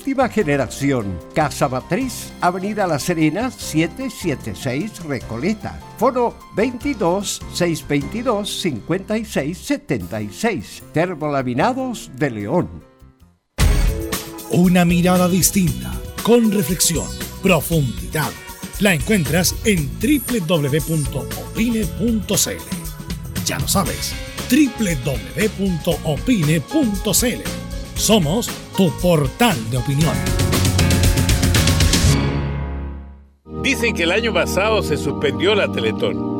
última generación. Casa Matriz, Avenida La Serena, 776 Recoleta. Foro 22 622 56 76. Termolaminados de León. Una mirada distinta, con reflexión, profundidad. La encuentras en www.opine.cl. Ya lo sabes www.opine.cl. Somos portal de opinión. Dicen que el año pasado se suspendió la Teletón,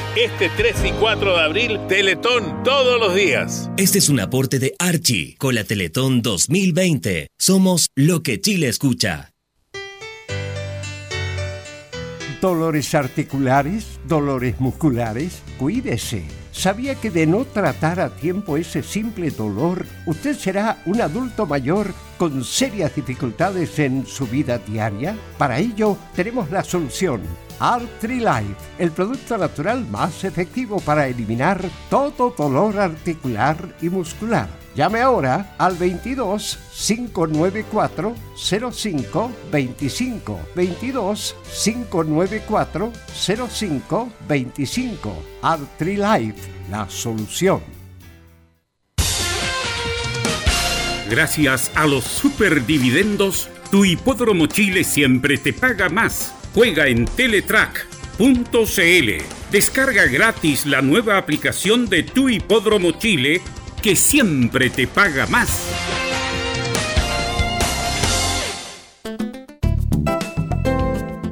Este 3 y 4 de abril, Teletón todos los días. Este es un aporte de Archie con la Teletón 2020. Somos lo que Chile escucha. Dolores articulares, dolores musculares, cuídese. ¿Sabía que de no tratar a tiempo ese simple dolor, usted será un adulto mayor con serias dificultades en su vida diaria? Para ello, tenemos la solución. Life, el producto natural más efectivo para eliminar todo dolor articular y muscular. Llame ahora al 22 594 05 25 22 594 05 25 Life, la solución. Gracias a los superdividendos, tu hipódromo Chile siempre te paga más. Juega en teletrack.cl. Descarga gratis la nueva aplicación de tu hipódromo Chile que siempre te paga más.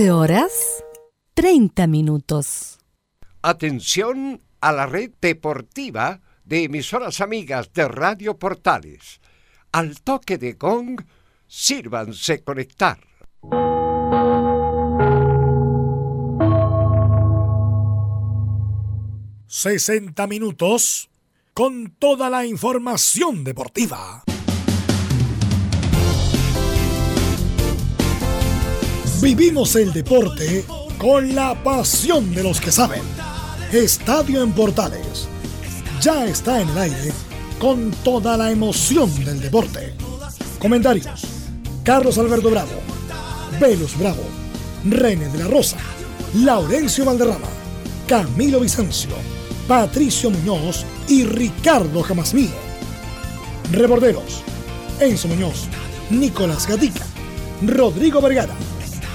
13 horas 30 minutos. Atención a la red deportiva de emisoras amigas de Radio Portales. Al toque de gong, sírvanse conectar. – 60 minutos con toda la información deportiva. Vivimos el deporte con la pasión de los que saben. Estadio en Portales ya está en el aire con toda la emoción del deporte. Comentarios: Carlos Alberto Bravo, Velus Bravo, René de la Rosa, Laurencio Valderrama, Camilo Vicencio, Patricio Muñoz y Ricardo Jamasmí. Reporteros: Enzo Muñoz, Nicolás Gatica, Rodrigo Vergara,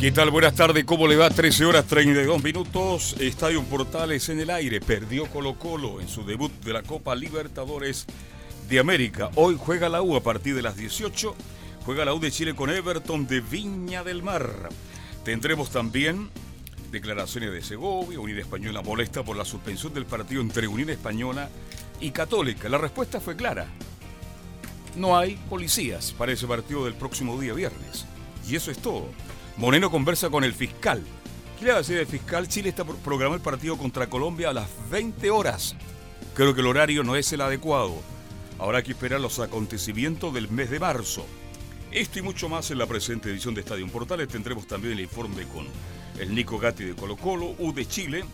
¿Qué tal? Buenas tardes, ¿cómo le va? 13 horas 32 minutos. Estadio Portales en el aire. Perdió Colo Colo en su debut de la Copa Libertadores de América. Hoy juega la U a partir de las 18. Juega la U de Chile con Everton de Viña del Mar. Tendremos también declaraciones de Segovia. Unidad Española molesta por la suspensión del partido entre Unión Española y Católica. La respuesta fue clara. No hay policías para ese partido del próximo día viernes. Y eso es todo. Moreno conversa con el fiscal. ¿Qué va a decir el fiscal? Chile está por programar el partido contra Colombia a las 20 horas. Creo que el horario no es el adecuado. Habrá que esperar los acontecimientos del mes de marzo. Esto y mucho más en la presente edición de Estadio Portales. Tendremos también el informe con el Nico Gatti de Colo Colo, U de Chile,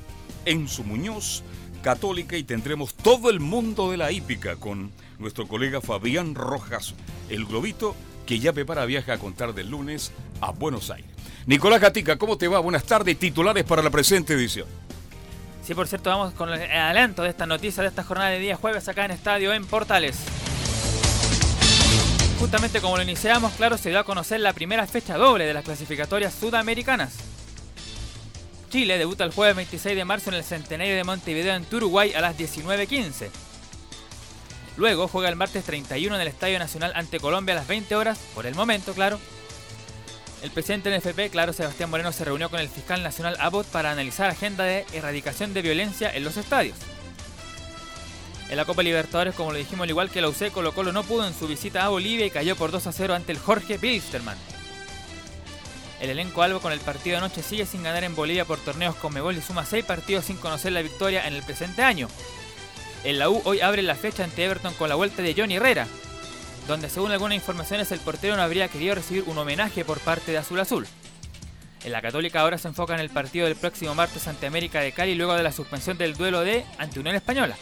Enzo Muñoz, Católica y tendremos todo el mundo de la hípica con nuestro colega Fabián Rojas, el globito, que ya prepara viaje a contar del lunes a Buenos Aires. Nicolás Gatica, ¿cómo te va? Buenas tardes, titulares para la presente edición. Sí, por cierto, vamos con el adelanto de esta noticia de esta jornada de día jueves acá en Estadio en Portales. Justamente como lo iniciamos, claro, se dio a conocer la primera fecha doble de las clasificatorias sudamericanas. Chile debuta el jueves 26 de marzo en el Centenario de Montevideo en Uruguay a las 19.15. Luego juega el martes 31 en el Estadio Nacional ante Colombia a las 20 horas, por el momento, claro. El presidente del NFP, claro, Sebastián Moreno, se reunió con el fiscal nacional Abbott para analizar agenda de erradicación de violencia en los estadios. En la Copa Libertadores, como lo dijimos, al igual que la UC, Colo Colo no pudo en su visita a Bolivia y cayó por 2 a 0 ante el Jorge Bilsterman. El elenco albo con el partido de anoche sigue sin ganar en Bolivia por torneos con Mebol y suma 6 partidos sin conocer la victoria en el presente año. En la U hoy abre la fecha ante Everton con la vuelta de Johnny Herrera, donde según algunas informaciones el portero no habría querido recibir un homenaje por parte de Azul Azul. En la Católica ahora se enfoca en el partido del próximo martes ante América de Cali luego de la suspensión del duelo de ante Unión Española.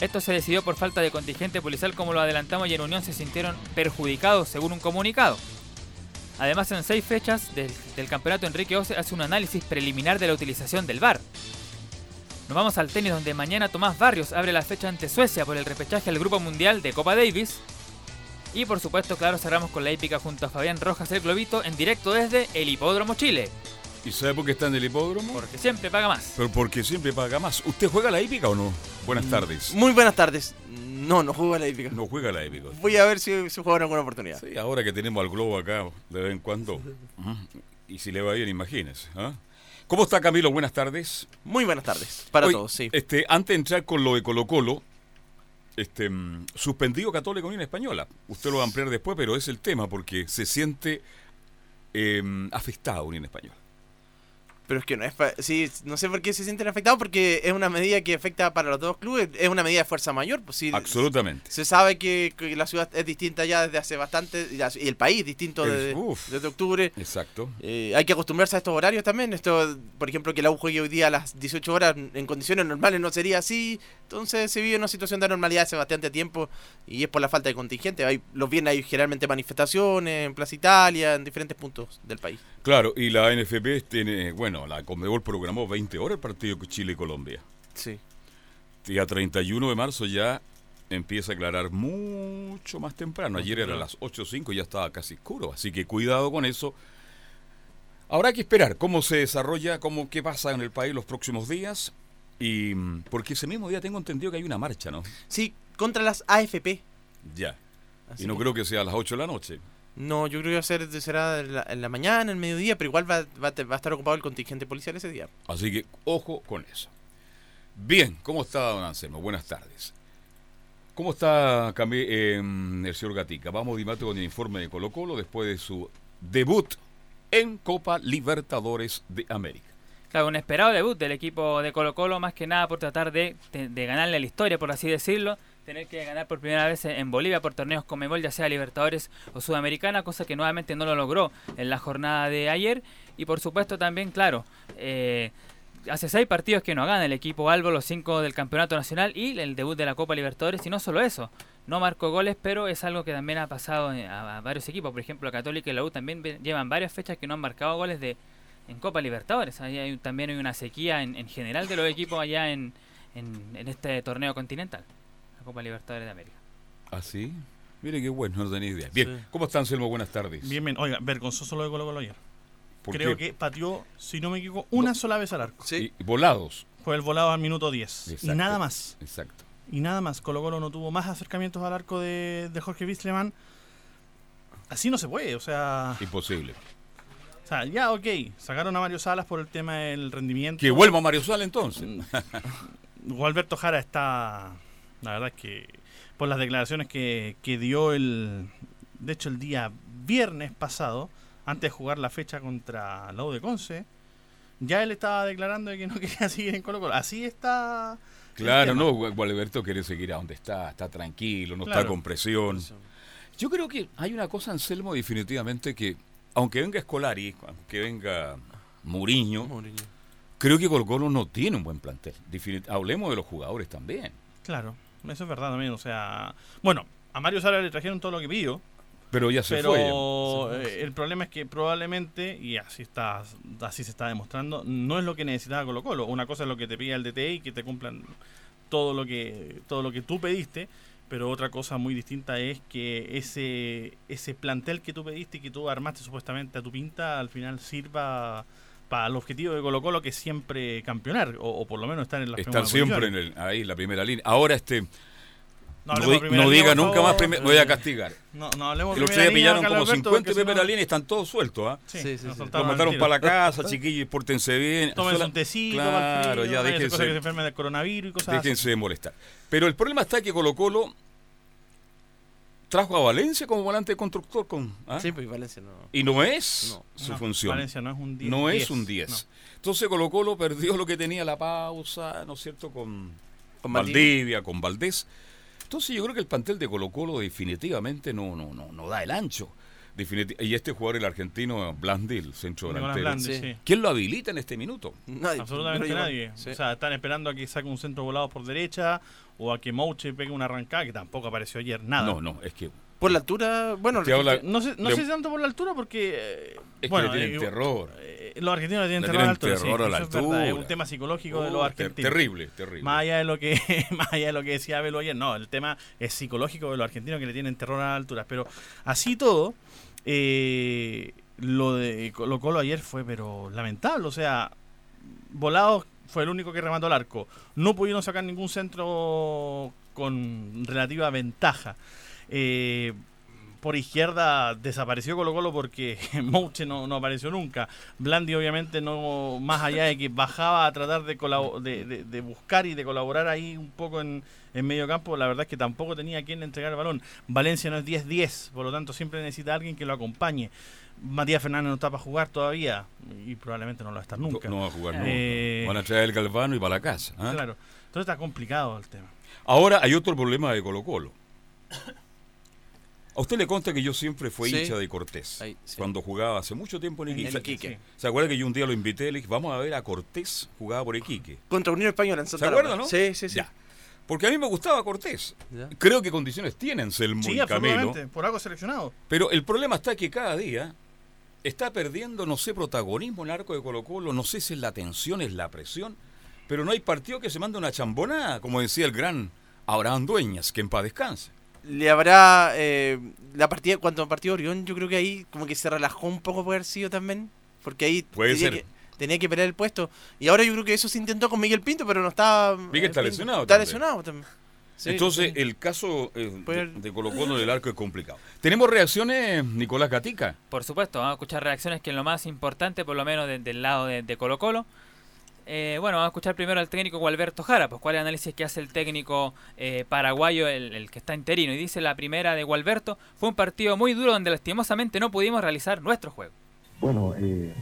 Esto se decidió por falta de contingente policial como lo adelantamos y en Unión se sintieron perjudicados según un comunicado. Además en seis fechas del, del campeonato Enrique Ose hace un análisis preliminar de la utilización del VAR. Nos vamos al tenis donde mañana Tomás Barrios abre la fecha ante Suecia por el repechaje al Grupo Mundial de Copa Davis. Y por supuesto, claro, cerramos con la épica junto a Fabián Rojas el Globito en directo desde el Hipódromo Chile. ¿Y sabe por qué está en el hipódromo? Porque siempre paga más. Pero porque siempre paga más. ¿Usted juega la hípica o no? Buenas tardes. Muy buenas tardes. No, no juego a la hípica. No juega la hípica. Voy a ver si se juega en alguna oportunidad. Sí, ahora que tenemos al globo acá de vez en cuando. Y si le va bien, imagínese. ¿ah? ¿Cómo está Camilo? Buenas tardes. Muy buenas tardes. Para todos, sí. Este, antes de entrar con lo de Colo Colo, este, mm, suspendido Católica Unión Española. Usted lo va a ampliar después, pero es el tema porque se siente eh, afectada Unión Española. Pero es que no es pa- sí, no sé por qué se sienten afectados porque es una medida que afecta para los dos clubes, es una medida de fuerza mayor, pues sí. Absolutamente. Se sabe que, que la ciudad es distinta ya desde hace bastante y el país distinto Es- desde, uf. desde octubre. Exacto. Eh, hay que acostumbrarse a estos horarios también. Esto, por ejemplo, que la U juegue hoy día a las 18 horas en condiciones normales no sería así. Entonces se vive una situación de anormalidad hace bastante tiempo y es por la falta de contingente. Hay, los viernes hay generalmente manifestaciones en Plaza Italia, en diferentes puntos del país. Claro, y la NFP tiene, bueno, la Conmebol programó 20 horas el partido con Chile y. Sí. Día 31 de marzo ya empieza a aclarar mucho más temprano. Ayer era a las 8.05 y ya estaba casi oscuro, así que cuidado con eso. Habrá que esperar cómo se desarrolla, cómo qué pasa en el país los próximos días. Y mm, porque ese mismo día tengo entendido que hay una marcha, ¿no? Sí, contra las AFP. Ya. Así y no que- creo que sea a las 8 de la noche. No, yo creo que va a ser, será en la, en la mañana, en el mediodía, pero igual va, va a te- va a estar ocupado el contingente policial ese día. Así que ojo con eso. Bien, ¿cómo está don Anselmo? Buenas tardes. ¿Cómo está Cami- eh, el señor Gatica? Vamos de inmediato con el informe de Colo Colo después de su debut en Copa Libertadores de América. Claro, un esperado debut del equipo de Colo Colo, más que nada por tratar de, de, de ganarle la historia, por así decirlo. Tener que ganar por primera vez en Bolivia por torneos con Memol, ya sea Libertadores o Sudamericana, cosa que nuevamente no lo logró en la jornada de ayer. Y por supuesto también, claro, eh, hace seis partidos que no gana el equipo Albo, los cinco del Campeonato Nacional y el debut de la Copa Libertadores. Y no solo eso, no marcó goles, pero es algo que también ha pasado a, varios equipos. Por ejemplo, Católica y la U también llevan varias fechas que no han marcado goles de en Copa Libertadores. Ahí hay, también hay una sequía en, en general de los equipos allá en, en este torneo continental, la Copa Libertadores de América. ¿Ah, sí? Mire qué bueno, no tenía idea. Bien, Sí. ¿cómo está Anselmo? Buenas tardes. Bien, bien. Oiga, vergonzoso lo de Colo Colo ayer. ¿Por creo qué? que pateó, si no me equivoco, una sola vez al arco. Sí. Y volados. Fue el volado al minuto 10. Y nada más. Exacto. Y nada más. Colo Colo no tuvo más acercamientos al arco de, de Jorge Wisterman. Así no se puede, o sea, Imposible. o sea, ya ok, sacaron a Mario Salas por el tema del rendimiento. Que vuelva Mario Sala entonces. Gualberto Jara está, la verdad es que por las declaraciones que, que dio el, de hecho el día viernes pasado, antes de jugar la fecha contra la U de Conce, ya él estaba declarando de que no quería seguir en Colo Colo. Así está. Claro, no, Gu- Gualberto quiere seguir a donde está, está tranquilo, no está con presión. Yo creo que hay una cosa, Anselmo, definitivamente que, aunque venga Escolari, aunque venga Muriño, Mourinho. creo que Colo Colo no tiene un buen plantel. Definit- Hablemos de los jugadores también. Claro, eso es verdad también. O sea, bueno, a Mario Salas le trajeron todo lo que pidió. Pero ya se pero fue. eh, el problema es que probablemente, y así está así se está demostrando, no es lo que necesitaba Colo Colo. Una cosa es lo que te pide el DTI y que te cumplan todo lo que todo lo que tú pediste, pero otra cosa muy distinta es que ese ese plantel que tú pediste y que tú armaste supuestamente a tu pinta al final sirva para el objetivo de Colo Colo que es siempre campeonar o, o por lo menos estar en las Estar primeras siempre en el, ahí en la primera línea. Ahora este No no, diga nunca más, primer- voy a castigar. No, no hablemos día línea, pillaron como Alberto, 50 porque de si no- primera línea, están todos sueltos, ¿ah? Sí, Sí, sí, nos sí. Los mandaron para la casa, chiquillos, pórtense bien. Tómense Sola- un tecito, Claro, ya cosas que se déjense, enfermen del coronavirus y cosas así. déjense de molestar. Pero el problema está que Colo Colo trajo a Valencia como volante de constructor con, ¿ah? Sí, pues Valencia no. y no es No. su No, función. Valencia no es un 10. no es 10, un 10. no. Entonces Colo Colo perdió lo que tenía la pausa, ¿no es cierto? Con, Con Valdivia, Valdivia. con Valdés. Entonces yo creo que el plantel de Colo Colo definitivamente no, no, no, no da el ancho. Y este jugador, el argentino Blandil, centro delantero. Blandi, Sí. ¿Quién lo habilita en este minuto? Nadie. Absolutamente nadie. sí. O sea, están esperando a que saque un centro volado por derecha o a que Mouche pegue una arrancada que tampoco apareció ayer. Nada. No, no, es que, Por la altura, bueno, habla- No sé, no Le- sé si tanto por la altura porque... eh, es bueno, que le tienen eh, terror. eh, los argentinos le tienen Le terror a la tienen altura. sí, terror a la eso es verdad, es un tema psicológico de los Oh, ter- argentinos. terrible, terrible. Más allá de lo que más allá de lo que decía Abel ayer, no, el tema es psicológico de los argentinos que le tienen terror a las alturas. Pero así todo, eh, lo de Colo Colo ayer fue pero lamentable. O sea, Volados fue el único que remató al arco. No pudieron sacar ningún centro con relativa ventaja. Eh, por izquierda desapareció Colo Colo porque Mouche no, no apareció nunca. Blandi obviamente no, más allá de que bajaba a tratar de, colabo- de, de- de buscar y de colaborar ahí un poco en, en medio campo, la verdad es que tampoco tenía quien entregar el balón. Valencia no es 10-10, por lo tanto siempre necesita a alguien que lo acompañe. Matías Fernández no está para jugar todavía y probablemente no lo va a estar nunca. No, no va a jugar, nunca. Eh, Van a traer el Galvano y para la casa. ¿ah? Claro, entonces está complicado el tema. Ahora hay otro problema de Colo Colo. A usted le consta que yo siempre fui Sí. hincha de Cortés. Ahí, sí. Cuando jugaba hace mucho tiempo en En Iquique. Iquique. Sí. ¿Se acuerda que yo un día lo invité y le dije, vamos a ver a Cortés jugaba por Iquique? Contra Unión Española en Santa ¿Se acuerdan, Laura. no? Sí, sí, sí. Ya. Porque a mí me gustaba Cortés. Ya. Creo que condiciones tienen Selmo Sí, y absolutamente, por algo seleccionado. Pero el problema está que cada día está perdiendo, no sé, protagonismo en el arco de Colo Colo, no sé si es la tensión, es la presión, pero no hay partido que se mande una chambonada, como decía el gran Abraham Dueñas, que en paz descanse. Le habrá eh, la partida, cuando partido Orión, yo creo que ahí como que se relajó un poco por haber sido también, porque ahí Puede tenía, ser. Que, tenía que pelear el puesto. Y ahora yo creo que eso se intentó con Miguel Pinto, pero no estaba. Miguel eh, está Pinto. lesionado Está también. lesionado también. Sí, Entonces, sí. el caso eh, de, de Colo Colo del arco es complicado. ¿Tenemos reacciones, Nicolás Gatica? Por supuesto, vamos a escuchar reacciones que es lo más importante, por lo menos de- del lado de, de Colo Colo. Eh, bueno, vamos a escuchar primero al técnico Gualberto Jara, pues cuál es el análisis que hace el técnico eh, paraguayo, el, que está interino. Y dice la primera de Gualberto, fue un partido muy duro donde lastimosamente no pudimos realizar nuestro juego. Bueno, eh,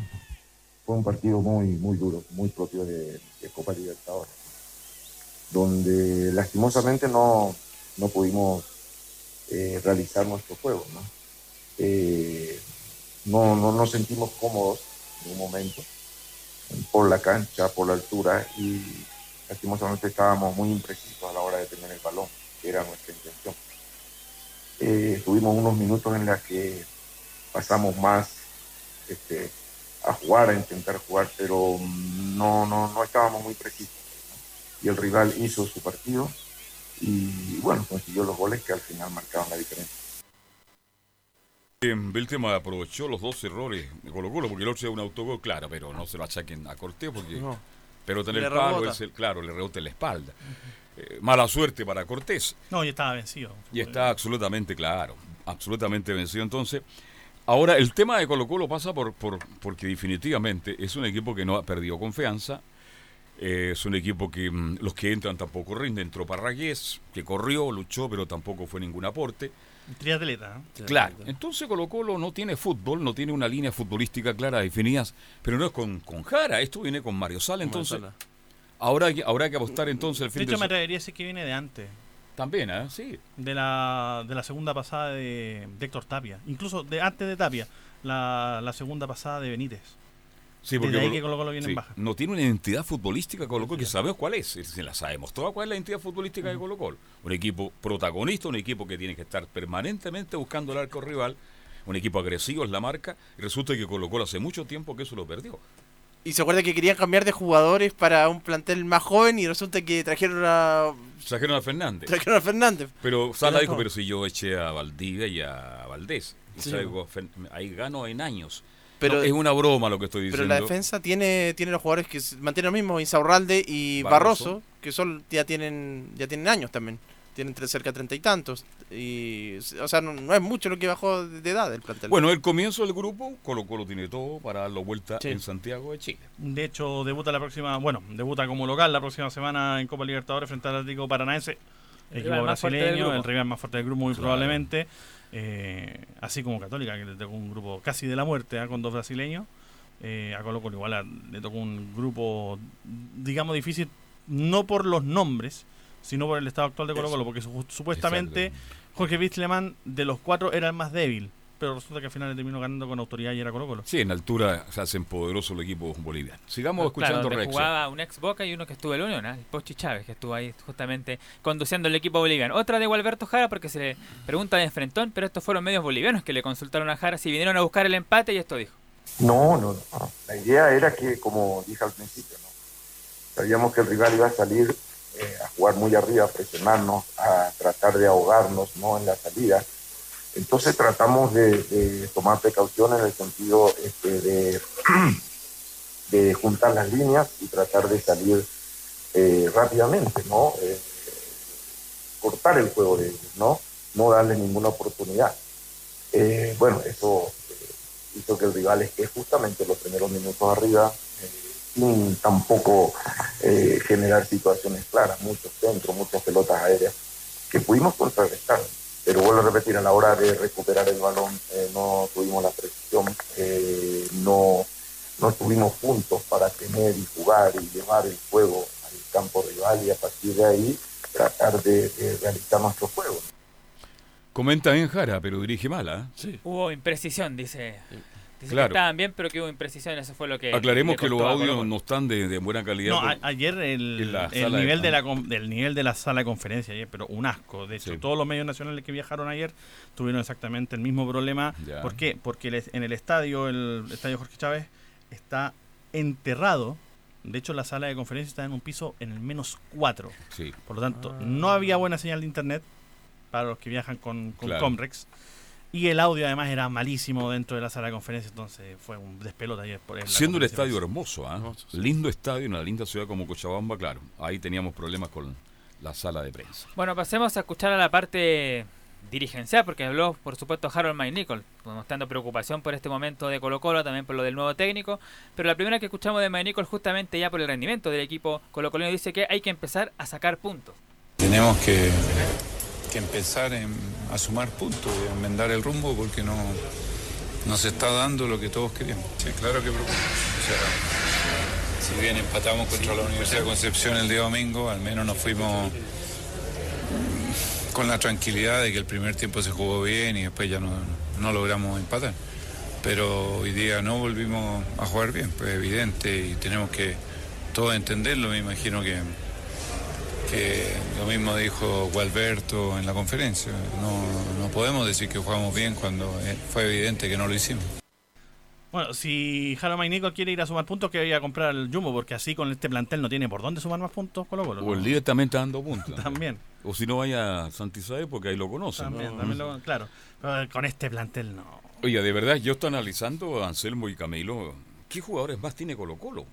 fue un partido muy, muy duro, muy propio de, de Copa Libertadores, donde lastimosamente no, no pudimos eh, realizar nuestro juego. ¿no? Eh, no, no nos sentimos cómodos en un momento por la cancha, por la altura y lastimosamente estábamos muy imprecisos a la hora de tener el balón, que era nuestra intención. Eh, tuvimos unos minutos en los que pasamos más este, a jugar, a intentar jugar, pero no, no, no estábamos muy precisos. Y el rival hizo su partido y bueno, consiguió los goles que al final marcaban la diferencia. Eh, Beltrán aprovechó los dos errores de Colo Colo, porque el otro es un autogol, claro, pero no se lo achaquen a Cortés, porque No. pero tener el palo es el, claro, le rebota en la espalda. Eh, mala suerte para Cortés. No, y estaba vencido. Y está absolutamente claro, absolutamente vencido. Entonces, ahora el tema de Colo Colo pasa por, por porque definitivamente es un equipo que no ha perdido confianza. eh, es un equipo que mm, los que entran tampoco rinden. Entró Parragués, que corrió, luchó, pero tampoco fue ningún aporte. Triatleta. ¿eh? Claro. Entonces Colo Colo no tiene fútbol, no tiene una línea futbolística clara definida, pero no es con, con Jara, esto viene con Mario Sala. Entonces, Sala. ahora habrá que apostar entonces el De fin hecho, de me se- atrevería a decir que viene de antes. También, ¿eh? Sí. De la, de la segunda pasada de, de Héctor Tapia. Incluso de antes de Tapia. La, la segunda pasada de Benítez. Sí, Desde porque ahí Colo- que Colo Colo viene sí, en baja. No tiene una identidad futbolística Colo Colo que sabemos cuál es. Se las ha demostrado cuál es la identidad futbolística de Colo Colo. Un equipo protagonista, un equipo que tiene que estar permanentemente buscando el arco rival, un equipo agresivo es la marca, y resulta que Colo Colo hace mucho tiempo que eso lo perdió. Y se acuerda que querían cambiar de jugadores para un plantel más joven y resulta que trajeron a, Trajeron a Fernández. trajeron a Fernández. Pero Sala dijo, pero si yo eché a Valdivia y a Valdés, y Sí. ahí gano en años. Pero- No, es una broma lo que estoy Pero diciendo. la defensa tiene, tiene los jugadores que mantienen lo mismo, Insaurralde y Barroso. Barroso, que son ya tienen ya tienen años también. Tienen tre- cerca de treinta y tantos. Y, o sea, no, no es mucho lo que bajó de edad el plantel. Bueno, el comienzo del grupo, Colo Colo tiene todo para darlo vuelta Sí. en Santiago de Chile. De hecho, debuta la próxima, bueno, debuta como local la próxima semana en Copa Libertadores frente al Atlético Paranaense, El equipo rival más fuerte del brasileño, grupo. el rival más fuerte del grupo muy Claro. probablemente, eh, así como Católica que le tocó un grupo casi de la muerte ¿ah? con dos brasileños, eh, a Colo Colo igual a- le tocó un grupo, digamos difícil, no por los nombres, sino por el estado actual de Colo Colo, porque su- supuestamente Jorge Witzleman de los cuatro era el más débil, pero resulta que al final terminó ganando con autoridad y era Colo Colo. Sí, en altura se hacen poderosos los equipos bolivianos. Sigamos escuchando Claro, jugaba un ex Boca y uno que estuvo en la Unión, ¿ah? el Pochi Chávez, que estuvo ahí justamente conduciendo el equipo boliviano. Otra de Gualberto Jara, porque se le pregunta de enfrentón, pero estos fueron medios bolivianos que le consultaron a Jara si vinieron a buscar el empate y esto dijo. No, no, no. La idea era que, como dije al principio, ¿no? sabíamos que el rival iba a salir eh, a jugar muy arriba, a presionarnos, a tratar de ahogarnos ¿no? en la salida. Entonces tratamos de, tomar precaución en el sentido este, de, juntar las líneas y tratar de salir eh, rápidamente, ¿no? Eh, cortar el juego de ellos, ¿no? No darle ninguna oportunidad. Eh, bueno, eso hizo que el rival esté justamente los primeros minutos arriba, sin tampoco generar situaciones claras, muchos centros, muchas pelotas aéreas, que pudimos contrarrestar. Pero vuelvo a repetir, a la hora de recuperar el balón eh, no tuvimos la precisión, eh, no, no estuvimos juntos para tener y jugar y llevar el juego al campo rival y a partir de ahí tratar de, de realizar nuestro juego. Comenta bien Jara, pero dirige mal, ¿ah? Hubo imprecisión, dice. Claro. que estaban bien, pero que hubo imprecisión, eso fue lo que... Aclaremos que los audios no están de, de buena calidad. No, por- a- ayer el, el de nivel de la nivel de la sala de conferencia ayer, pero un asco. De hecho, Sí. todos los medios nacionales que viajaron ayer tuvieron exactamente el mismo problema. Ya. ¿Por qué? Porque en el estadio, el estadio Jorge Chávez, está enterrado. De hecho, la sala de conferencia está en un piso en el menos 4. Sí. Por lo tanto, no había buena señal de internet para los que viajan con, con Claro. Comrex. Y el audio además era malísimo dentro de la sala de conferencia, entonces fue un despelote ayer. Por Siendo el estadio hermoso, ¿ah? Hermoso, sí. lindo estadio en una linda ciudad como Cochabamba, claro. Ahí teníamos problemas con la sala de prensa. Bueno, pasemos a escuchar a la parte dirigencial, porque habló, por supuesto, Harold Maynicol, mostrando preocupación por este momento de Colo Colo, también por lo del nuevo técnico. Pero la primera que escuchamos de Maynicol, justamente ya por el rendimiento del equipo Colo Colino, dice que hay que empezar a sacar puntos. Tenemos que, que empezar en- a sumar puntos y a enmendar el rumbo porque no, no se está dando lo que todos queríamos. Sí, claro que preocupa. O sea, si bien empatamos contra la Universidad de Concepción el día domingo, al menos nos fuimos con la tranquilidad de que el primer tiempo se jugó bien y después ya no, no logramos empatar. Pero hoy día no volvimos a jugar bien, pues evidente y tenemos que todos entenderlo, me imagino que que lo mismo dijo Gualberto en la conferencia. No, no podemos decir que jugamos bien cuando eh, fue evidente que no lo hicimos. Bueno, si Jaro Maynico quiere ir a sumar puntos, que vaya a comprar el Jumbo, porque así con este plantel no tiene por dónde sumar más puntos Colo Colo. O el líder también está dando puntos. También. O si no vaya a Santa Isabel porque ahí lo conocen. También, ¿no? también lo- claro. Pero con este plantel no. Oiga, de verdad, yo estoy analizando a Anselmo y Camilo. ¿Qué jugadores más tiene Colo Colo?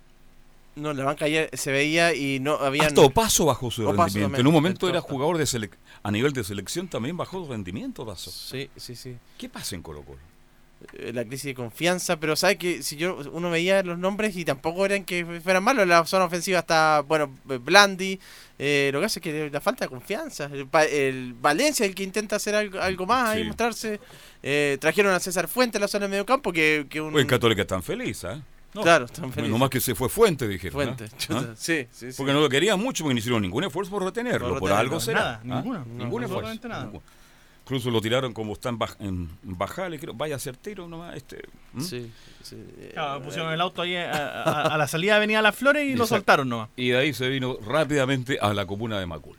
No, la banca ayer se veía y no había. Hasta Opaso bajó su Opaso rendimiento. también, en un momento era jugador de selec- a nivel de selección, también bajó su rendimiento, Opaso. Sí, sí, sí. ¿Qué pasa en Colo Colo? Eh, La crisis de confianza, pero sabes que si yo uno veía los nombres y tampoco eran que fueran malos, la zona ofensiva está, bueno, eh, Blandi, eh, lo que hace es que la falta de confianza. El, Valencia el que intenta hacer algo, algo más ahí Sí. mostrarse. Eh, trajeron a César Fuente en la zona de medio campo, que, que un... Pues en Católica están felices, ¿eh? Claro, están felices. No más que se fue Fuente, dijeron. Fuente, chuta, sí, sí, sí. Porque no lo querían mucho, porque no hicieron ningún esfuerzo por retenerlo. Por algo será. Nada, ¿ah? ninguno, Ningún esfuerzo. absolutamente nada. Incluso lo tiraron como está en, baj- en bajale, creo. Vaya certero nomás. Este, ¿m? Sí, sí. Claro, pusieron el auto ahí a, a- a la salida de Avenida Las Flores y lo Exacto. soltaron nomás. Y de ahí se vino rápidamente a la comuna de Macul.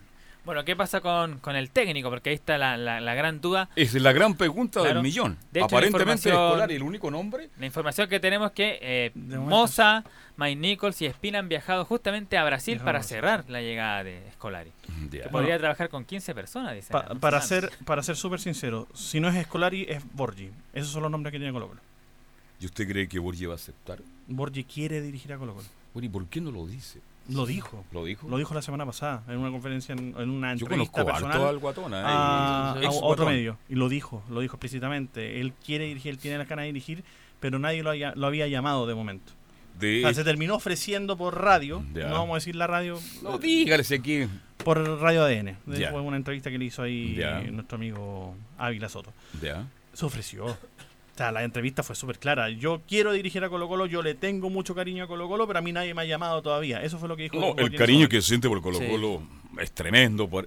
Bueno, ¿qué pasa con, con el técnico? Porque ahí está la, la- la gran duda. Es la gran pregunta Claro. del millón. De hecho, la Aparentemente Escolar el único nombre. La información que tenemos es que eh. Moza, Mike Nichols y Espina han viajado justamente a Brasil para cerrar la llegada de Scolari. Ya. Que podría trabajar con 15 personas, dice. Pa- para ser para ser súper sincero, si no es Escolari, es Borgi. Esos son los nombres que tiene Colo Colo. ¿Y usted cree que Borges va a aceptar? Borgi quiere dirigir a Colo Colo. Bueno, ¿y por qué no lo dice? Lo dijo. ¿Lo dijo? Lo dijo la semana pasada en una conferencia, en, en una Yo entrevista conozco personal al Guatón, ¿eh? a, a otro medio. Y lo dijo, lo dijo explícitamente. Él quiere dirigir, él tiene las ganas de dirigir, pero nadie lo, haya- lo había llamado de momento. De- O sea, se terminó ofreciendo por radio, Ya. no vamos a decir la radio, No, dígale aquí. por Radio ADN. De- Ya. Fue una entrevista que le hizo ahí Ya. nuestro amigo Ávila Soto. Ya. Se ofreció. O sea, la entrevista fue súper clara. Yo quiero dirigir a Colo Colo, yo le tengo mucho cariño a Colo Colo, pero a mí nadie me ha llamado todavía. Eso fue lo que dijo. No, el cariño ese que siente por Colo Sí. Colo es tremendo. Por...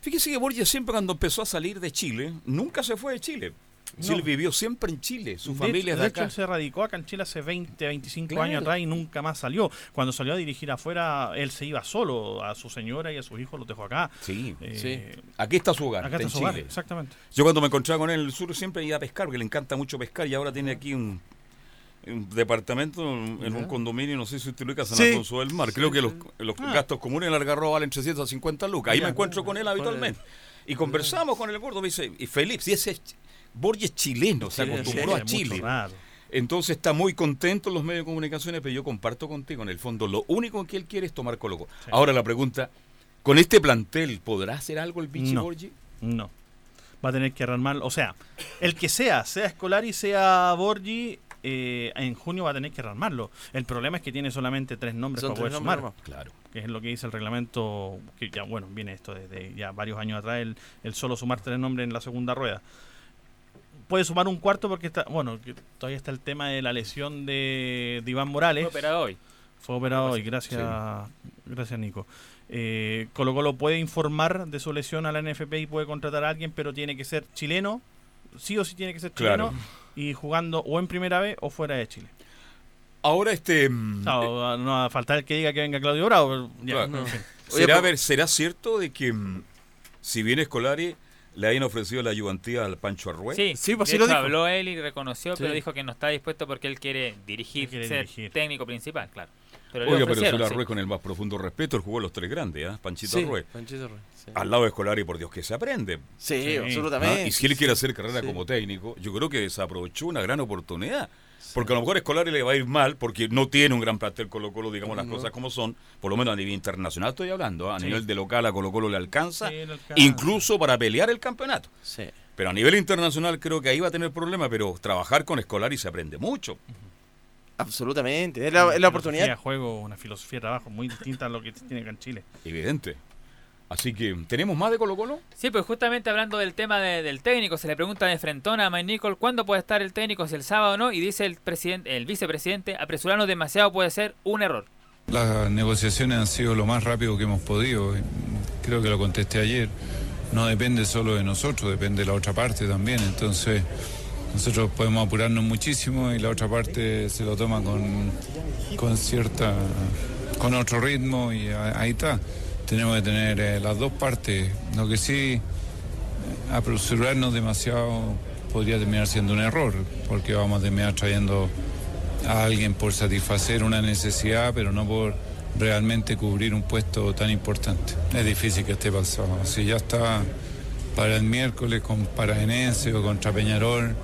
Fíjese que Borges siempre cuando empezó a salir de Chile, nunca se fue de Chile. Si No. él vivió siempre en Chile, su De familia hecho- es de de hecho, él se radicó acá en Chile hace 20, 25 Claro. años atrás y nunca más salió. Cuando salió a dirigir afuera, él se iba solo. A su señora y a sus hijos los dejó acá. Sí, Eh, Aquí está su hogar, Acá está en su hogar, Chile. exactamente. Yo cuando me encontraba con él en el sur siempre iba a pescar, porque le encanta mucho pescar y ahora tiene aquí un, un departamento en un condominio, no sé si usted lo ubica, San Sí. Alfonso del Mar. Creo que los, los Ah. gastos comunes en Algarrobo valen 350 lucas. Ahí me encuentro con él habitualmente. Y conversamos con el gordo, me dice, y Felipe, si ese Borges chileno, se acostumbró Sí, a Chile. Entonces está muy contento en los medios de comunicaciones, pero yo comparto contigo, en el fondo, lo único que él quiere es tomar Colo Colo. Sí. Ahora la pregunta, ¿con este plantel podrá hacer algo el Vichy No. Borges? No. Va a tener que armar. O sea, el que sea, sea Escolari, sea Borgi, eh, en junio va a tener que armarlo. El problema es que tiene solamente tres nombres Son para poder sumar. Claro. que es lo que dice el reglamento, que ya, bueno, viene esto desde ya varios años atrás, el, el solo sumar tres nombres en la segunda rueda. Puede sumar un cuarto porque está, bueno, que todavía está el tema de la lesión de, de Iván Morales. Fue operado hoy. Fue operado hoy, gracias, gracias Nico. Eh, Colo Colo puede informar de su lesión a la NFP y puede contratar a alguien, pero tiene que ser chileno, sí o sí tiene que ser chileno, Claro. y jugando o en primera vez o fuera de Chile. Ahora este... mm, No, no va a faltar el que diga que venga Claudio Bravo, pero ya, Claro. en fin. Oye, ¿Será, pero- ver- ¿Será cierto de que mm, si bien Escolari le hayan ofrecido la ayudantía al Pancho Arrué? Sí, Sí, pues de sí lo dijo. habló él y reconoció, pero Sí. dijo que no está dispuesto porque él quiere dirigir, Él quiere ser dirigir. técnico principal, claro. Pero Oiga, pero si ofrecieron, la sí. Arrué con el más profundo respeto, él jugó los tres grandes, ¿ah? Panchito Sí, Arrué. Panchito Arrué, sí. Al lado de Escolari, por Dios, que se aprende. Sí, Sí. absolutamente. ¿ah? Y si él quiere hacer carrera Sí. como técnico, yo creo que desaprovechó una gran oportunidad. Porque a lo mejor Escolari le va a ir mal porque no tiene un gran plantel Colo Colo, digamos las No. cosas como son, por lo menos a nivel internacional estoy hablando, ¿ah? a Sí. nivel de local a Colo Colo le alcanza, Sí, le alcanza. incluso para pelear el campeonato. Sí. Pero a nivel internacional creo que ahí va a tener problemas, pero trabajar con Escolari se aprende mucho. Absolutamente. Es la, es la oportunidad. de juego, una filosofía de trabajo muy distinta a lo que tiene acá en Chile. Evidente. Así que, ¿tenemos más de Colo Colo? Sí, pues justamente hablando del tema de- del técnico, se le pregunta de frentón a Mike Nicol cuándo puede estar el técnico, si el sábado o no, y dice el presidente, el vicepresidente, apresurarnos demasiado puede ser un error. Las negociaciones han sido lo más rápido que hemos podido. Creo que lo contesté ayer. No depende solo de nosotros, depende de la otra parte también. Entonces, nosotros podemos apurarnos muchísimo y la otra parte se lo toma con, con cierta, con otro ritmo y ahí está. Tenemos que tener eh, las dos partes. Lo que sí, eh, apresurarnos demasiado podría terminar siendo un error, porque vamos a terminar trayendo a alguien por satisfacer una necesidad, pero no por realmente cubrir un puesto tan importante. Es difícil que esté pasado. Si ya está para el miércoles con Paraense o contra Peñarol,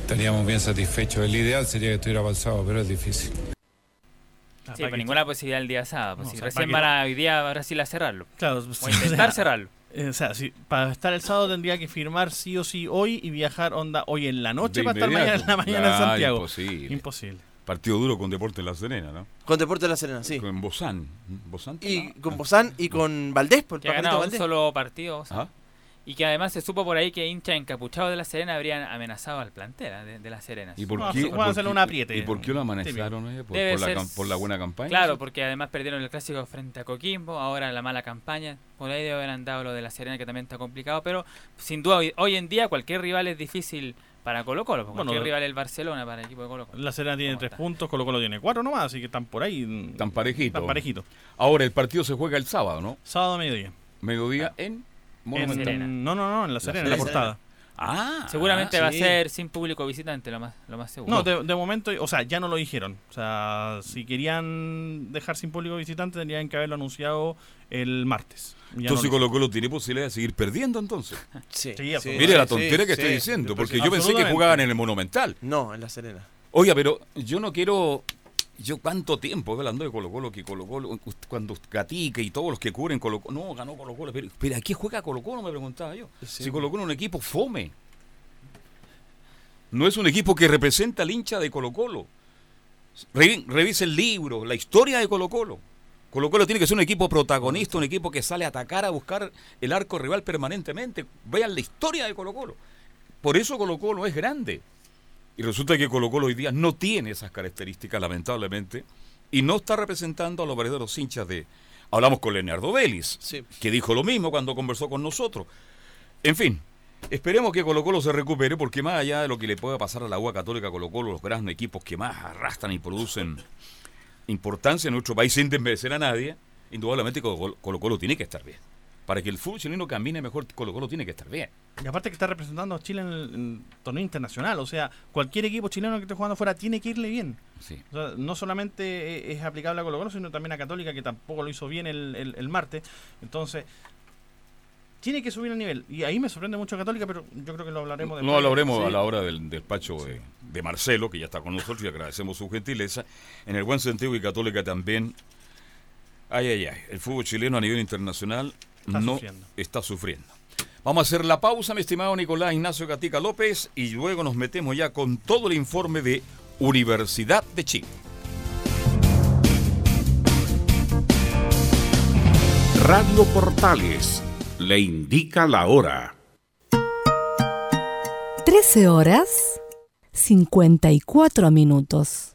estaríamos bien satisfechos. El ideal sería que estuviera pasado, pero es difícil. Sí, pero ninguna posibilidad el día sábado. Pues No, si o sea, recién para van que- a hoy día Brasil a cerrarlo. Claro, o intentar cerrarlo. Eh, O sea, si, para estar el sábado tendría que firmar sí o sí hoy y viajar onda hoy en la noche De para estar mañana en la mañana en Ah, Santiago. Imposible. Imposible. Partido duro con Deporte La Serena, ¿no? Con Deporte de la Serena, sí. Con Bozán. ¿Bozán? Y con Bozán y con Valdés, por el ganado un Valdés. solo partido. o sea, Ah. Y que además se supo por ahí que hinchas encapuchados de La Serena habrían amenazado al plantel ¿eh? de, de La Serena. ¿Y por No, qué? por un apriete. ¿Y por qué lo amenazaron? eh? ¿Por, la, por buena campaña? Claro, porque además perdieron el clásico frente a Coquimbo, ahora la mala campaña. Por ahí debe haber andado lo de La Serena, que también está complicado. Pero sin duda, hoy, hoy en día cualquier rival es difícil para Colo Colo. porque Bueno, cualquier rival es el Barcelona para el equipo de Colo Colo. La Serena tiene tres puntos, Colo Colo tiene cuatro nomás, así que están por ahí. Tan parejito. Tan parejito. Ahora, el partido se juega el sábado, ¿no? Sábado a mediodía. Mediodía en No, no, no, en la Serena, en la portada. Ah, Seguramente ah, va a ser sin público visitante, lo más, lo más seguro. No, de, de momento, o sea, ya no lo dijeron. O sea, si querían dejar sin público visitante, tendrían que haberlo anunciado el martes. Ya Entonces no lo Colo Colo tiene posibilidad de seguir perdiendo entonces. Sí, Sí, sí, Mire la sí, tontera que sí, estoy sí. diciendo, porque yo pensé que jugaban en el Monumental. No, en la Serena. Oiga, pero yo no quiero. Yo cuánto tiempo hablando de Colo Colo, que Colo Colo, cuando Gatica y todos los que cubren Colo Colo, no, ganó Colo Colo, pero, pero ¿a qué juega Colo Colo? Me preguntaba yo. Si Colo Colo es un equipo fome. No es un equipo que representa al hincha de Colo Colo. Revi- Revise el libro, la historia de Colo Colo. Colo Colo tiene que ser un equipo protagonista, un equipo que sale a atacar, a buscar el arco rival permanentemente. Vean la historia de Colo Colo. Por eso Colo Colo es grande. Y resulta que Colo Colo hoy día no tiene esas características, lamentablemente, y no está representando a los verdaderos hinchas de... Hablamos con Leonardo Vélez, Sí. que dijo lo mismo cuando conversó con nosotros. En fin, esperemos que Colo Colo se recupere, porque más allá de lo que le pueda pasar a la UA Católica Colo Colo, los grandes equipos que más arrastran y producen importancia en nuestro país sin desmerecer a nadie, indudablemente Colo Colo, Colo tiene que estar bien. Para que el fútbol chileno camine mejor, Colo Colo tiene que estar bien. Y aparte que está representando a Chile en el en torneo internacional, o sea, cualquier equipo chileno que esté jugando fuera tiene que irle bien. Sí. O sea, no solamente e- es aplicable a Colo Colo, sino también a Católica, que tampoco lo hizo bien el, el- el martes. Entonces, tiene que subir el nivel. Y ahí me sorprende mucho Católica, pero yo creo que lo hablaremos después. No hablaremos Sí. a la hora del despacho de, de Marcelo, que ya está con nosotros y agradecemos su gentileza. En el buen sentido y Católica también. Ay, ay, ay. El fútbol chileno a nivel internacional Está no sufriendo. está sufriendo. Vamos a hacer la pausa, mi estimado Nicolás Ignacio Gatica López, y luego nos metemos ya con todo el informe de Universidad de Chile. Radio Portales le indica la hora. 13 horas 54 minutos.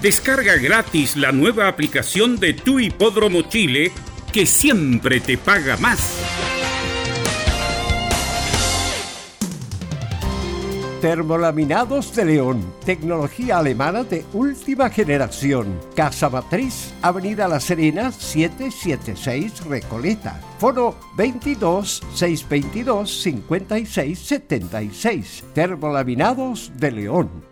Descarga gratis la nueva aplicación de tu hipódromo Chile que siempre te paga más. Termolaminados de León, tecnología alemana de última generación. Casa Matriz, Avenida La Serena, 776 Recoleta. Foro 22 622 56 76. Termolaminados de León.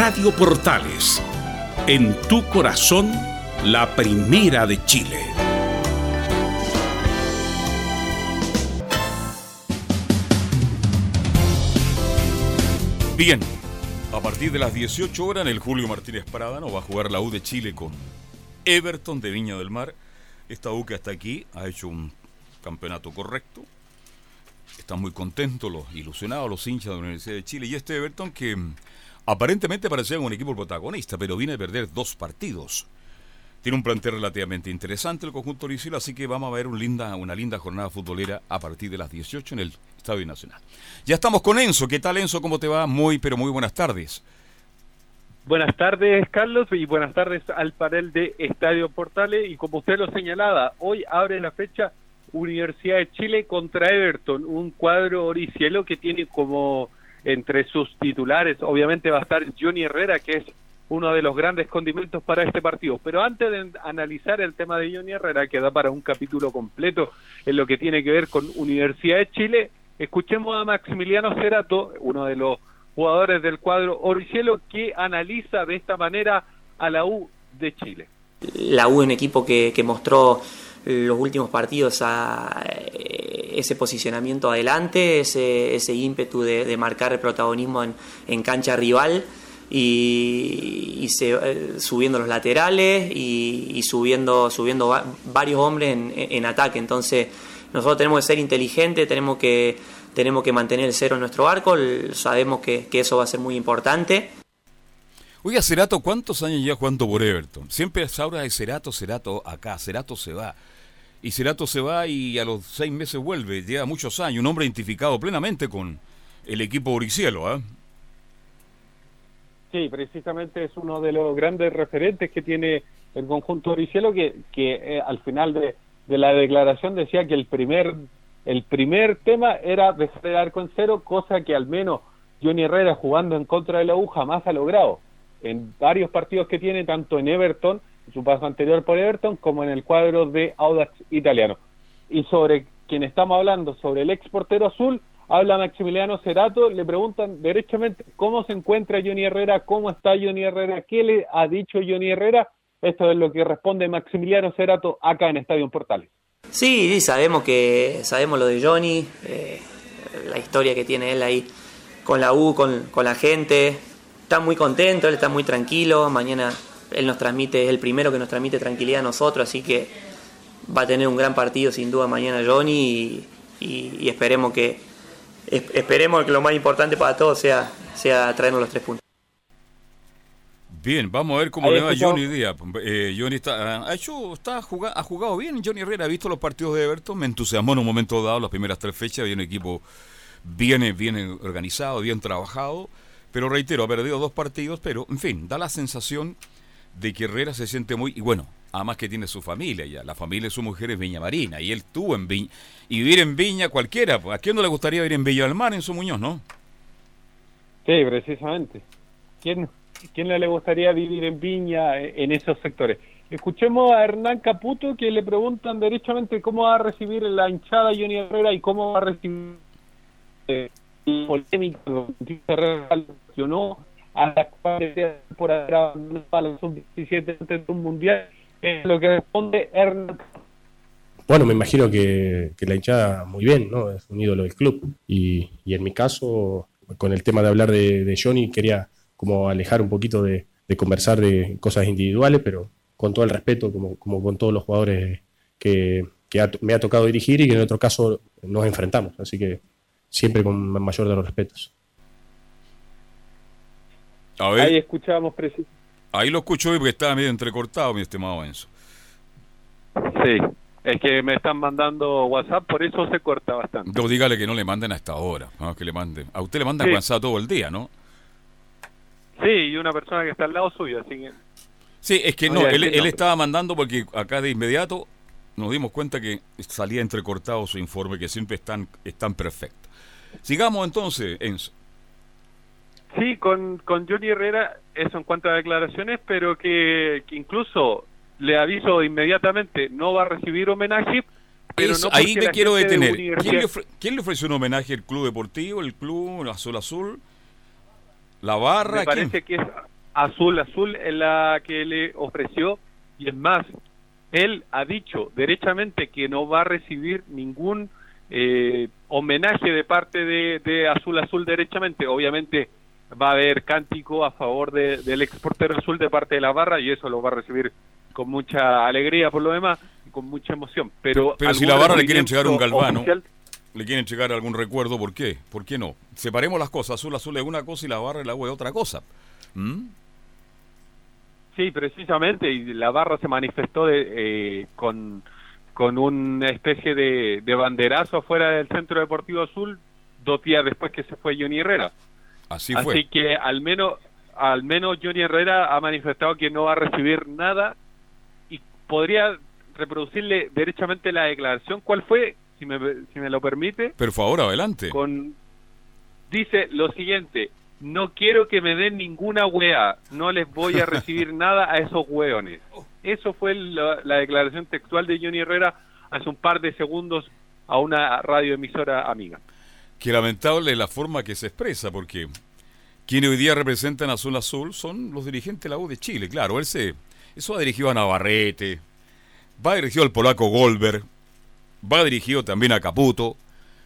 Radio Portales, en tu corazón, la primera de Chile. Bien, a partir de las 18 horas en el Julio Martínez Prádano va a jugar la U de Chile con Everton de Viña del Mar. Esta U que hasta aquí ha hecho un campeonato correcto. Están muy contentos, los ilusionados, los hinchas de la Universidad de Chile. Y este Everton que aparentemente parecía un equipo protagonista, pero viene a perder dos partidos. Tiene un plantel relativamente interesante el conjunto oricilo, así que vamos a ver una linda jornada futbolera a partir de las 18 en el Estadio Nacional. Ya estamos con Enzo. ¿Qué tal Enzo? ¿Cómo te va? Muy, pero muy buenas tardes. Buenas tardes, Carlos, y buenas tardes al panel de Estadio Portales. Y como usted lo señalaba, hoy abre la fecha Universidad de Chile contra Everton, un cuadro oricielo que tiene como entre sus titulares, obviamente va a estar Johnny Herrera, que es uno de los grandes condimentos para este partido. Pero antes de analizar el tema de Johnny Herrera, que da para un capítulo completo en lo que tiene que ver con Universidad de Chile, escuchemos a Maximiliano Cerato, uno de los jugadores del cuadro Oricielo, que analiza de esta manera a la U de Chile. La U es un equipo que, que mostró los últimos partidos a eh, ese posicionamiento adelante, ese, ese ímpetu de, de marcar el protagonismo en, en cancha rival y, y se, eh, subiendo los laterales y, y subiendo, subiendo va- varios hombres en, en ataque. Entonces nosotros tenemos que ser inteligentes, tenemos que, tenemos que mantener el cero en nuestro arco, sabemos que, que eso va a ser muy importante. Oiga, Cerato, ¿cuántos años ya jugando por Everton? Siempre se habla de Cerato, Cerato acá, Cerato se va. Y Cerato se va y a los seis meses vuelve, lleva muchos años, un hombre identificado plenamente con el equipo Oricielo, ¿ah? Sí, precisamente es uno de los grandes referentes que tiene el conjunto Oricielo, que, que eh, al final de, de la declaración decía que el primer, el primer tema era dejar el arco en cero, cosa que al menos Johnny Herrera jugando en contra de la U jamás ha logrado. En varios partidos que tiene, tanto en Everton, su paso anterior por Everton, como en el cuadro de Audax italiano. Y sobre quien estamos hablando, sobre el ex portero azul, habla Maximiliano Cerato, le preguntan derechamente cómo se encuentra Johnny Herrera, cómo está Johnny Herrera, qué le ha dicho Johnny Herrera. Esto es lo que responde Maximiliano Cerato acá en Estadio Portales. Sí, sí, sabemos que sabemos lo de Johnny, eh, la historia que tiene él ahí con la U, con, con la gente. Está muy contento, él está muy tranquilo. Mañana él nos transmite, es el primero que nos transmite tranquilidad a nosotros, así que va a tener un gran partido sin duda mañana Johnny y, y- y esperemos que es- esperemos que lo más importante para todos sea, sea traernos los tres puntos. Bien, vamos a ver cómo le va a Johnny Díaz. Eh, Johnny está, ha, hecho, está juga- ha jugado bien Johnny Herrera, ha visto los partidos de Everton, me entusiasmó en un momento dado, las primeras tres fechas, había un equipo bien, bien organizado, bien trabajado, pero reitero, ha perdido dos partidos, pero en fin, da la sensación de que Herrera se siente muy, y bueno, además que tiene su familia ya, la familia de su mujer es Viña Marina, y él estuvo en Viña, y vivir en Viña cualquiera, ¿a quién no le gustaría vivir en Villa del Mar, en su Muñoz, no? Sí, precisamente. ¿Quién, quién le gustaría vivir en Viña eh, en esos sectores? Escuchemos a Hernán Caputo que le preguntan derechamente cómo va a recibir la hinchada Johnny Herrera y cómo va a recibir eh, polémica reaccionó a la cual por haber abandonado a la sub-17 antes de un mundial. Es lo que responde Hernán Bueno, me imagino que, que la hinchada muy bien, ¿no? Es un ídolo del club. Y, y en mi caso, con el tema de hablar de, de Johnny, quería como alejar un poquito de, de conversar de cosas individuales, pero con todo el respeto, como, como con todos los jugadores que, que ha- me ha tocado dirigir y que en otro caso nos enfrentamos. Así que siempre con mayor de los respetos. A ver. Ahí escuchábamos precisamente. Ahí lo escucho hoy porque estaba medio entrecortado, mi estimado Enzo. Sí, es que me están mandando WhatsApp, por eso se corta bastante. No, dígale que no le manden hasta ahora, no, que le manden. A usted le mandan Sí. WhatsApp todo el día, ¿no? Sí, y una persona que está al lado suyo, así que... Sí, es que No él, él estaba mandando porque acá de inmediato nos dimos cuenta que salía entrecortado su informe, que siempre están, están perfectos. Sigamos entonces, Enzo. Sí, con, con Johnny Herrera, eso en cuanto a declaraciones, pero que, que incluso le aviso inmediatamente, no va a recibir homenaje, pero Eso, no ahí me quiero de detener. ¿Quién le, Universidad- ofre- quién le ofreció un homenaje al Club Deportivo, el Club Azul Azul? ¿La Barra? Me parece ¿Quién? que es Azul Azul es la que le ofreció y es más, él ha dicho derechamente que no va a recibir ningún eh, homenaje de parte de, de Azul Azul derechamente. Obviamente va a haber cántico a favor de- del exportero azul de parte de la barra y eso lo va a recibir con mucha alegría por lo demás y con mucha emoción. Pero, Pero si la barra le quiere movimiento entregar un galvano, oficial- le quiere entregar algún recuerdo, ¿por qué? ¿Por qué no? Separemos las cosas. Azul Azul es una cosa y la barra y la agua es otra cosa. ¿Mm? Sí, precisamente, y la barra se manifestó de, eh, con, con una especie de, de banderazo afuera del Centro Deportivo Azul dos días después que se fue Johnny Herrera. Así Así fue. que al menos, al menos Johnny Herrera ha manifestado que no va a recibir nada y podría reproducirle derechamente la declaración. ¿Cuál fue? Si me, si me lo permite. Por favor, adelante. Con, dice lo siguiente, no quiero que me den ninguna wea, no les voy a recibir nada a esos weones. Eso fue la, la declaración textual de Johnny Herrera hace un par de segundos a una radioemisora amiga. Que lamentable la forma que se expresa, porque quienes hoy día representan Azul Azul son los dirigentes de la U de Chile. Claro, él se, eso va dirigido a Navarrete, va dirigido al polaco Goldberg, va dirigido también a Caputo.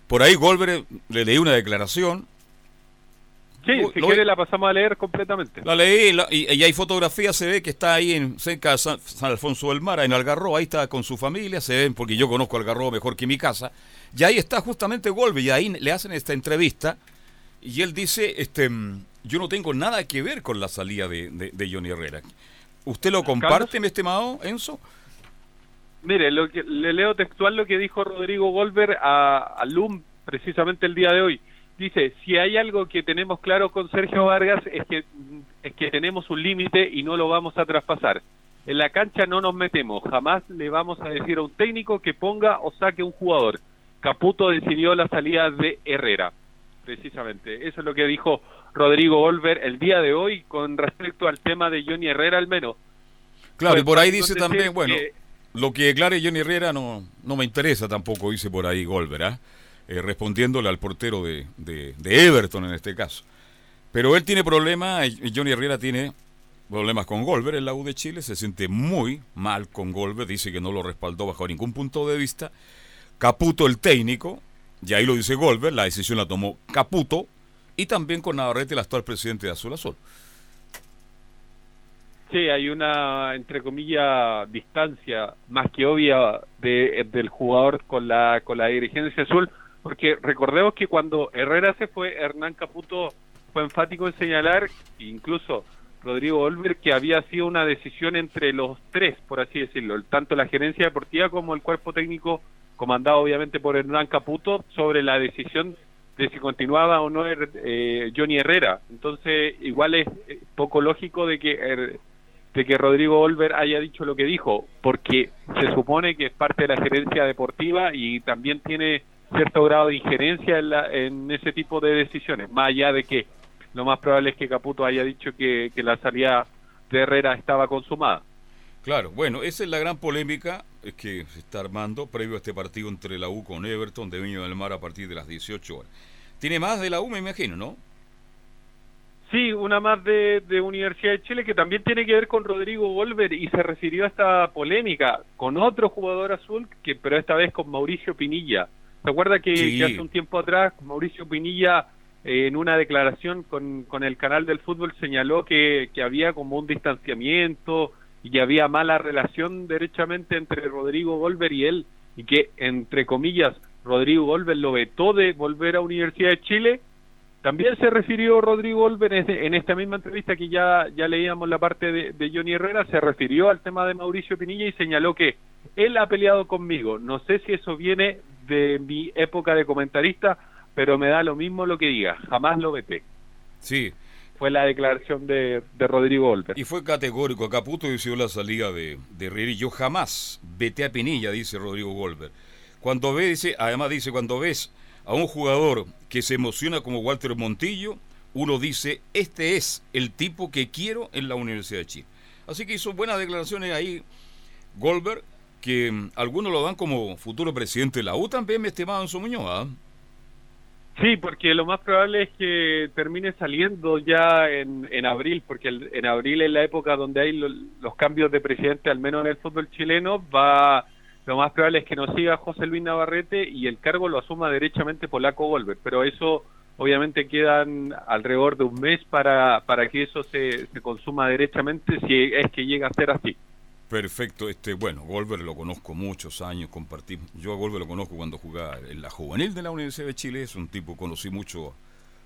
Por ahí Goldberg le leí una declaración. Sí, si lo- quiere la pasamos a leer completamente. La leí la- y, y hay fotografías, se ve que está ahí en cerca de San, San Alfonso del Mar, en Algarrobo, ahí está con su familia, se ven, porque yo conozco Algarrobo mejor que mi casa, y ahí está justamente Golbe, y ahí le hacen esta entrevista, y él dice, este, mm, yo no tengo nada que ver con la salida de, de- de Johnny Herrera. ¿Usted lo comparte, mi estimado Enzo? Mire, lo que, le leo textual lo que dijo Rodrigo Goldberg a, a LUM precisamente el día de hoy. Dice, si hay algo que tenemos claro con Sergio Vargas es que, es que tenemos un límite y no lo vamos a traspasar. En la cancha no nos metemos, jamás le vamos a decir a un técnico que ponga o saque un jugador. Caputo decidió la salida de Herrera, precisamente. Eso es lo que dijo Rodrigo Goldberg el día de hoy con respecto al tema de Johnny Herrera al menos. Claro, y Fue por ahí dice también, bueno, que- lo que declare Johnny Herrera no, no me interesa tampoco, dice por ahí Goldberg, ¿ah? Eh, respondiéndole al portero de, Everton en este caso. Pero él tiene problemas, y Johnny Herrera tiene problemas con Goldberg en la U de Chile, se siente muy mal con Goldberg, dice que no lo respaldó bajo ningún punto de vista. Caputo el técnico, y ahí lo dice Goldberg, la decisión la tomó Caputo, y también con Navarrete, el actual presidente de Azul Azul. Sí, hay una, entre comillas, distancia más que obvia de, del jugador con la, con la dirigencia azul, porque recordemos que cuando Herrera se fue, Hernán Caputo fue enfático en señalar, incluso Rodrigo Olver, que había sido una decisión entre los tres, por así decirlo, tanto la gerencia deportiva como el cuerpo técnico, comandado obviamente por Hernán Caputo, sobre la decisión de si continuaba o no eh, Johnny Herrera. Entonces, igual es eh, poco lógico de que de que Rodrigo Olver haya dicho lo que dijo, porque se supone que es parte de la gerencia deportiva y también tiene cierto grado de injerencia en, la- en ese tipo de decisiones, más allá de que lo más probable es que Caputo haya dicho que, que la salida de Herrera estaba consumada. Claro, bueno, esa es la gran polémica que se está armando previo a este partido entre la U con Everton de Viña del Mar a partir de las 18 horas. Tiene más de la U, me imagino, ¿no? Sí, una más de, de Universidad de Chile que también tiene que ver con Rodrigo Golver y se refirió a esta polémica con otro jugador azul, que pero esta vez con Mauricio Pinilla. ¿Se acuerda que, Sí. que hace un tiempo atrás Mauricio Pinilla eh, en una declaración con, con el canal del fútbol señaló que, que había como un distanciamiento y que había mala relación derechamente entre Rodrigo Golver y él y que entre comillas Rodrigo Golver lo vetó de volver a Universidad de Chile también se refirió Rodrigo Olver en, este- en esta misma entrevista que ya, ya leíamos la parte de, de Johnny Herrera, se refirió al tema de Mauricio Pinilla y señaló que él ha peleado conmigo. No sé si eso viene de mi época de comentarista, pero me da lo mismo lo que diga. Jamás lo veté. Sí. Fue la declaración de, de Rodrigo Olver. Y fue categórico. Caputo decidió la salida de, de yo jamás vete a Pinilla, dice Rodrigo Goldberg. Cuando ve, dice, además dice, cuando ves a un jugador que se emociona como Walter Montillo, uno dice, este es el tipo que quiero en la Universidad de Chile. Así que hizo buenas declaraciones ahí Goldberg, que mm, algunos lo dan como futuro presidente de la U también, mi estimado Enzo Muñoz. ¿ah? Sí, porque lo más probable es que termine saliendo ya en, en abril, porque el- en abril es la época donde hay lo- los cambios de presidente, al menos en el fútbol chileno, va lo más probable es que no siga José Luis Navarrete y el cargo lo asuma derechamente Polaco Golver, pero eso obviamente quedan alrededor de un mes para, para que eso se, se consuma derechamente si es que llega a ser así. Perfecto, este, bueno, Golver lo conozco muchos años, compartimos. Yo a Golver lo conozco cuando jugaba en la juvenil de la Universidad de Chile, es un tipo, conocí mucho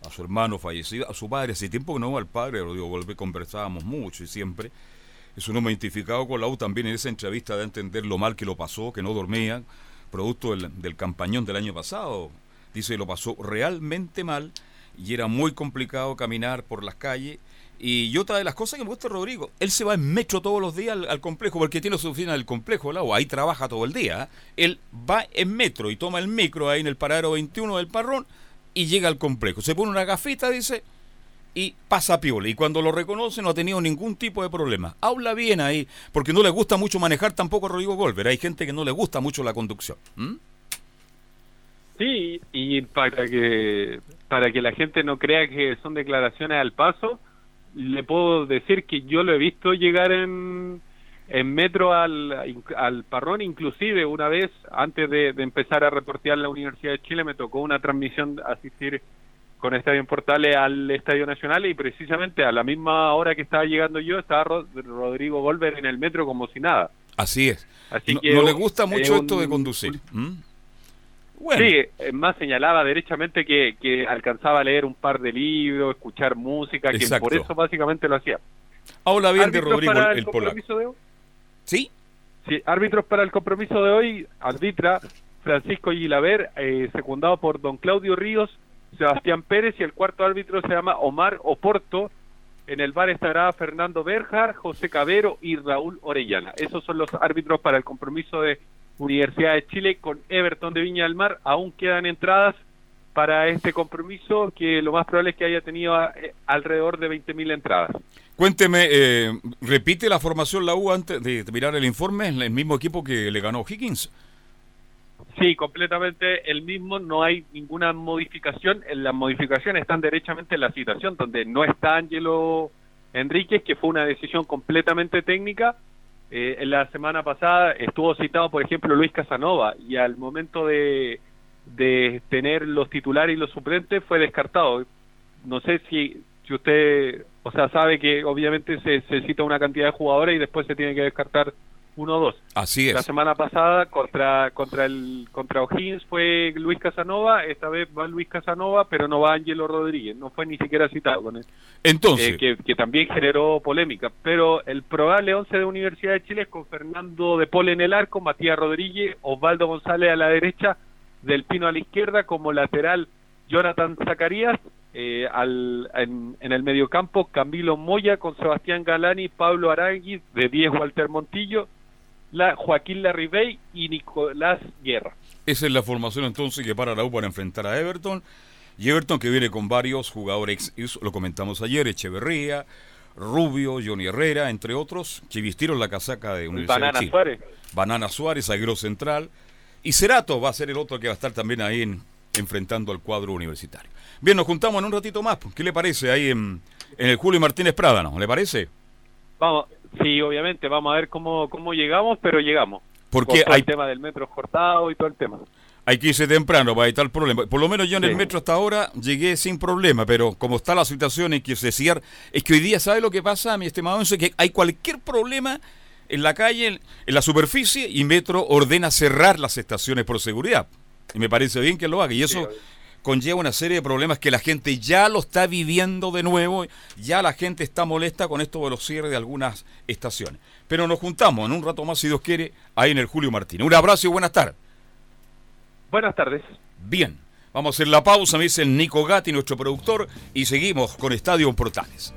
a su hermano fallecido, a su padre, hace tiempo que no al padre, lo Golver conversábamos mucho y siempre. Es un hombre identificado con la U también en esa entrevista de entender lo mal que lo pasó, que no dormía, producto del, del campañón del año pasado. Dice, lo pasó realmente mal y era muy complicado caminar por las calles. Y otra de las cosas que me gusta Rodrigo, él se va en metro todos los días al, complejo, porque tiene su oficina del complejo, U, ahí trabaja todo el día. Él va en metro y toma el micro ahí en el paradero 21 del Parrón y llega al complejo. Se pone una gafita, dice, y pasa piola. Y cuando lo reconoce no ha tenido ningún tipo de problema. Habla bien ahí, porque no le gusta mucho manejar tampoco a Rodrigo Golver. Hay gente que no le gusta mucho la conducción. Sí, y para que para que la gente no crea que son declaraciones al paso, le puedo decir que yo lo he visto llegar en, en metro al, al parrón, inclusive una vez antes de, de empezar a reportear la Universidad de Chile me tocó una transmisión asistir con Estadio Portales al Estadio Nacional y precisamente a la misma hora que estaba llegando yo estaba Ro- Rodrigo Golver en el metro como si nada. Así es. Así no, que no le gusta mucho esto de conducir. ¿Mm? Sí, es más señalaba derechamente que, que alcanzaba a leer un par de libros, escuchar música, que por eso básicamente lo hacía. Habla bien de Rodrigo para el, el compromiso de hoy. ¿Sí? Sí, árbitros para el compromiso de hoy, arbitra Francisco Gilaver, eh, secundado por don Claudio Ríos, Sebastián Pérez y el cuarto árbitro se llama Omar Oporto. En el bar estará Fernando Berjar, José Cabero y Raúl Orellana. Esos son los árbitros para el compromiso de Universidad de Chile con Everton de Viña del Mar. Aún quedan entradas para este compromiso que lo más probable es que haya tenido eh, alrededor de 20.000 entradas. Cuénteme, eh, repite la formación la U antes de mirar el informe, el mismo equipo que le ganó Higgins. Sí, completamente el mismo, no hay ninguna modificación. Las modificaciones están derechamente en la citación, donde no está Ángelo Enríquez, que fue una decisión completamente técnica. Eh, en la semana pasada estuvo citado, por ejemplo, Luis Casanova, y al momento de, de tener los titulares y los suplentes fue descartado. No sé si, si usted, o sea, sabe que obviamente se, se cita una cantidad de jugadores y después se tiene que descartar uno o dos. Así La es. semana pasada contra contra el contra O'Higgins fue Luis Casanova, esta vez va Luis Casanova, pero no va Angelo Rodríguez, no fue ni siquiera citado con él. Entonces, Eh, que, que también generó polémica, pero el probable 11 de Universidad de Chile es con Fernando de Pol en el arco, Matías Rodríguez, Osvaldo González a la derecha, Del Pino a la izquierda, como lateral Jonathan Zacarías, eh, al, en, en el mediocampo Camilo Moya con Sebastián Galani, Pablo Arangui, de 10 Walter Montillo, la, Joaquín Larribey y Nicolás Guerra. esa es la formación entonces que para la U para enfrentar a Everton. Y Everton que viene con varios jugadores, lo comentamos ayer, Echeverría, Rubio, Johnny Herrera, entre otros, que vistieron la casaca de Universidad Banana de Chile. Suárez. Banana Suárez, zaguero central. Y Cerato va a ser el otro que va a estar también ahí en- enfrentando al cuadro universitario. Bien, nos juntamos en un ratito más. ¿Qué le parece ahí en, en el Julio Martínez Prada, no? ¿Le parece? Vamos, sí, obviamente, vamos a ver cómo, cómo llegamos, pero llegamos. Porque hay- el tema del metro cortado y todo el tema. Hay que irse temprano para evitar el problema. Por lo menos yo en el metro hasta ahora llegué sin problema, pero como está la situación en que se cierra, es que hoy día, ¿sabe lo que pasa, mi estimado Enzo? Que hay cualquier problema en la calle, en, en la superficie, y Metro ordena cerrar las estaciones por seguridad. Y me parece bien que lo haga. Y eso conlleva una serie de problemas que la gente ya lo está viviendo de nuevo. Ya la gente está molesta con esto de los cierres de algunas estaciones. Pero nos juntamos en un rato más, si Dios quiere, ahí en el Julio Martínez. Un abrazo y buenas tardes. Buenas tardes. Bien, vamos a hacer la pausa, me dice el Nico Gatti, nuestro productor, y seguimos con Estadio Portales.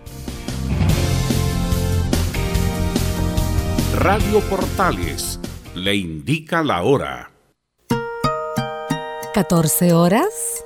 Radio Portales le indica la hora. 14 horas,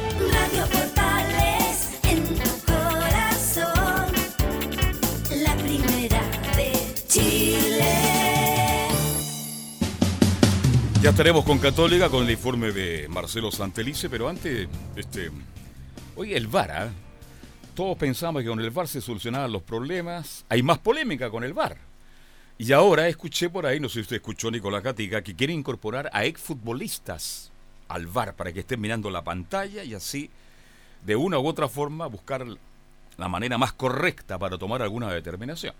Ya estaremos con Católica con el informe de Marcelo Santelice, pero antes, este, oye, el VAR, ¿ah? todos pensamos que con el VAR se solucionaban los problemas. Hay más polémica con el VAR. Y ahora escuché por ahí, no sé si usted escuchó Nicolás Gatica, que quiere incorporar a exfutbolistas al VAR para que estén mirando la pantalla y así, de una u otra forma, buscar la manera más correcta para tomar alguna determinación.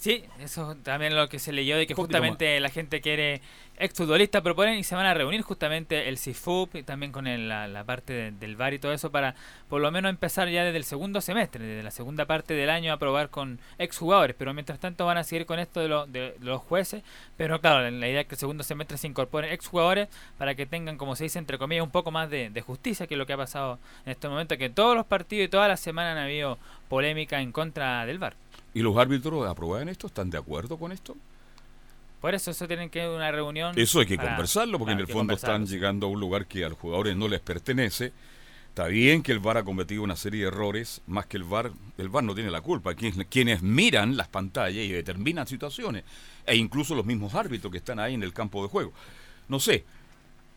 Sí, eso también lo que se leyó de que justamente la gente quiere exfutbolistas proponen y se van a reunir justamente el CIFUP y también con el- la, la parte de- del VAR y todo eso para por lo menos empezar ya desde el segundo semestre, desde la segunda parte del año a probar con exjugadores, pero mientras tanto van a seguir con esto de, lo- de los jueces, pero claro, la idea es que el segundo semestre se incorporen exjugadores para que tengan, como se dice entre comillas, un poco más de, de justicia, que es lo que ha pasado en este momento, que en todos los partidos y todas las semanas han habido polémica en contra del VAR. ¿Y los árbitros aprueban esto? ¿Están de acuerdo con esto? Por eso eso tienen que una reunión. Eso hay que para- conversarlo, porque en el fondo están llegando a un lugar que a los jugadores no les pertenece. Está bien que el VAR ha cometido una serie de errores, más que el VAR, el VAR no tiene la culpa. Quienes, quienes miran las pantallas y determinan situaciones, e incluso los mismos árbitros que están ahí en el campo de juego. No sé,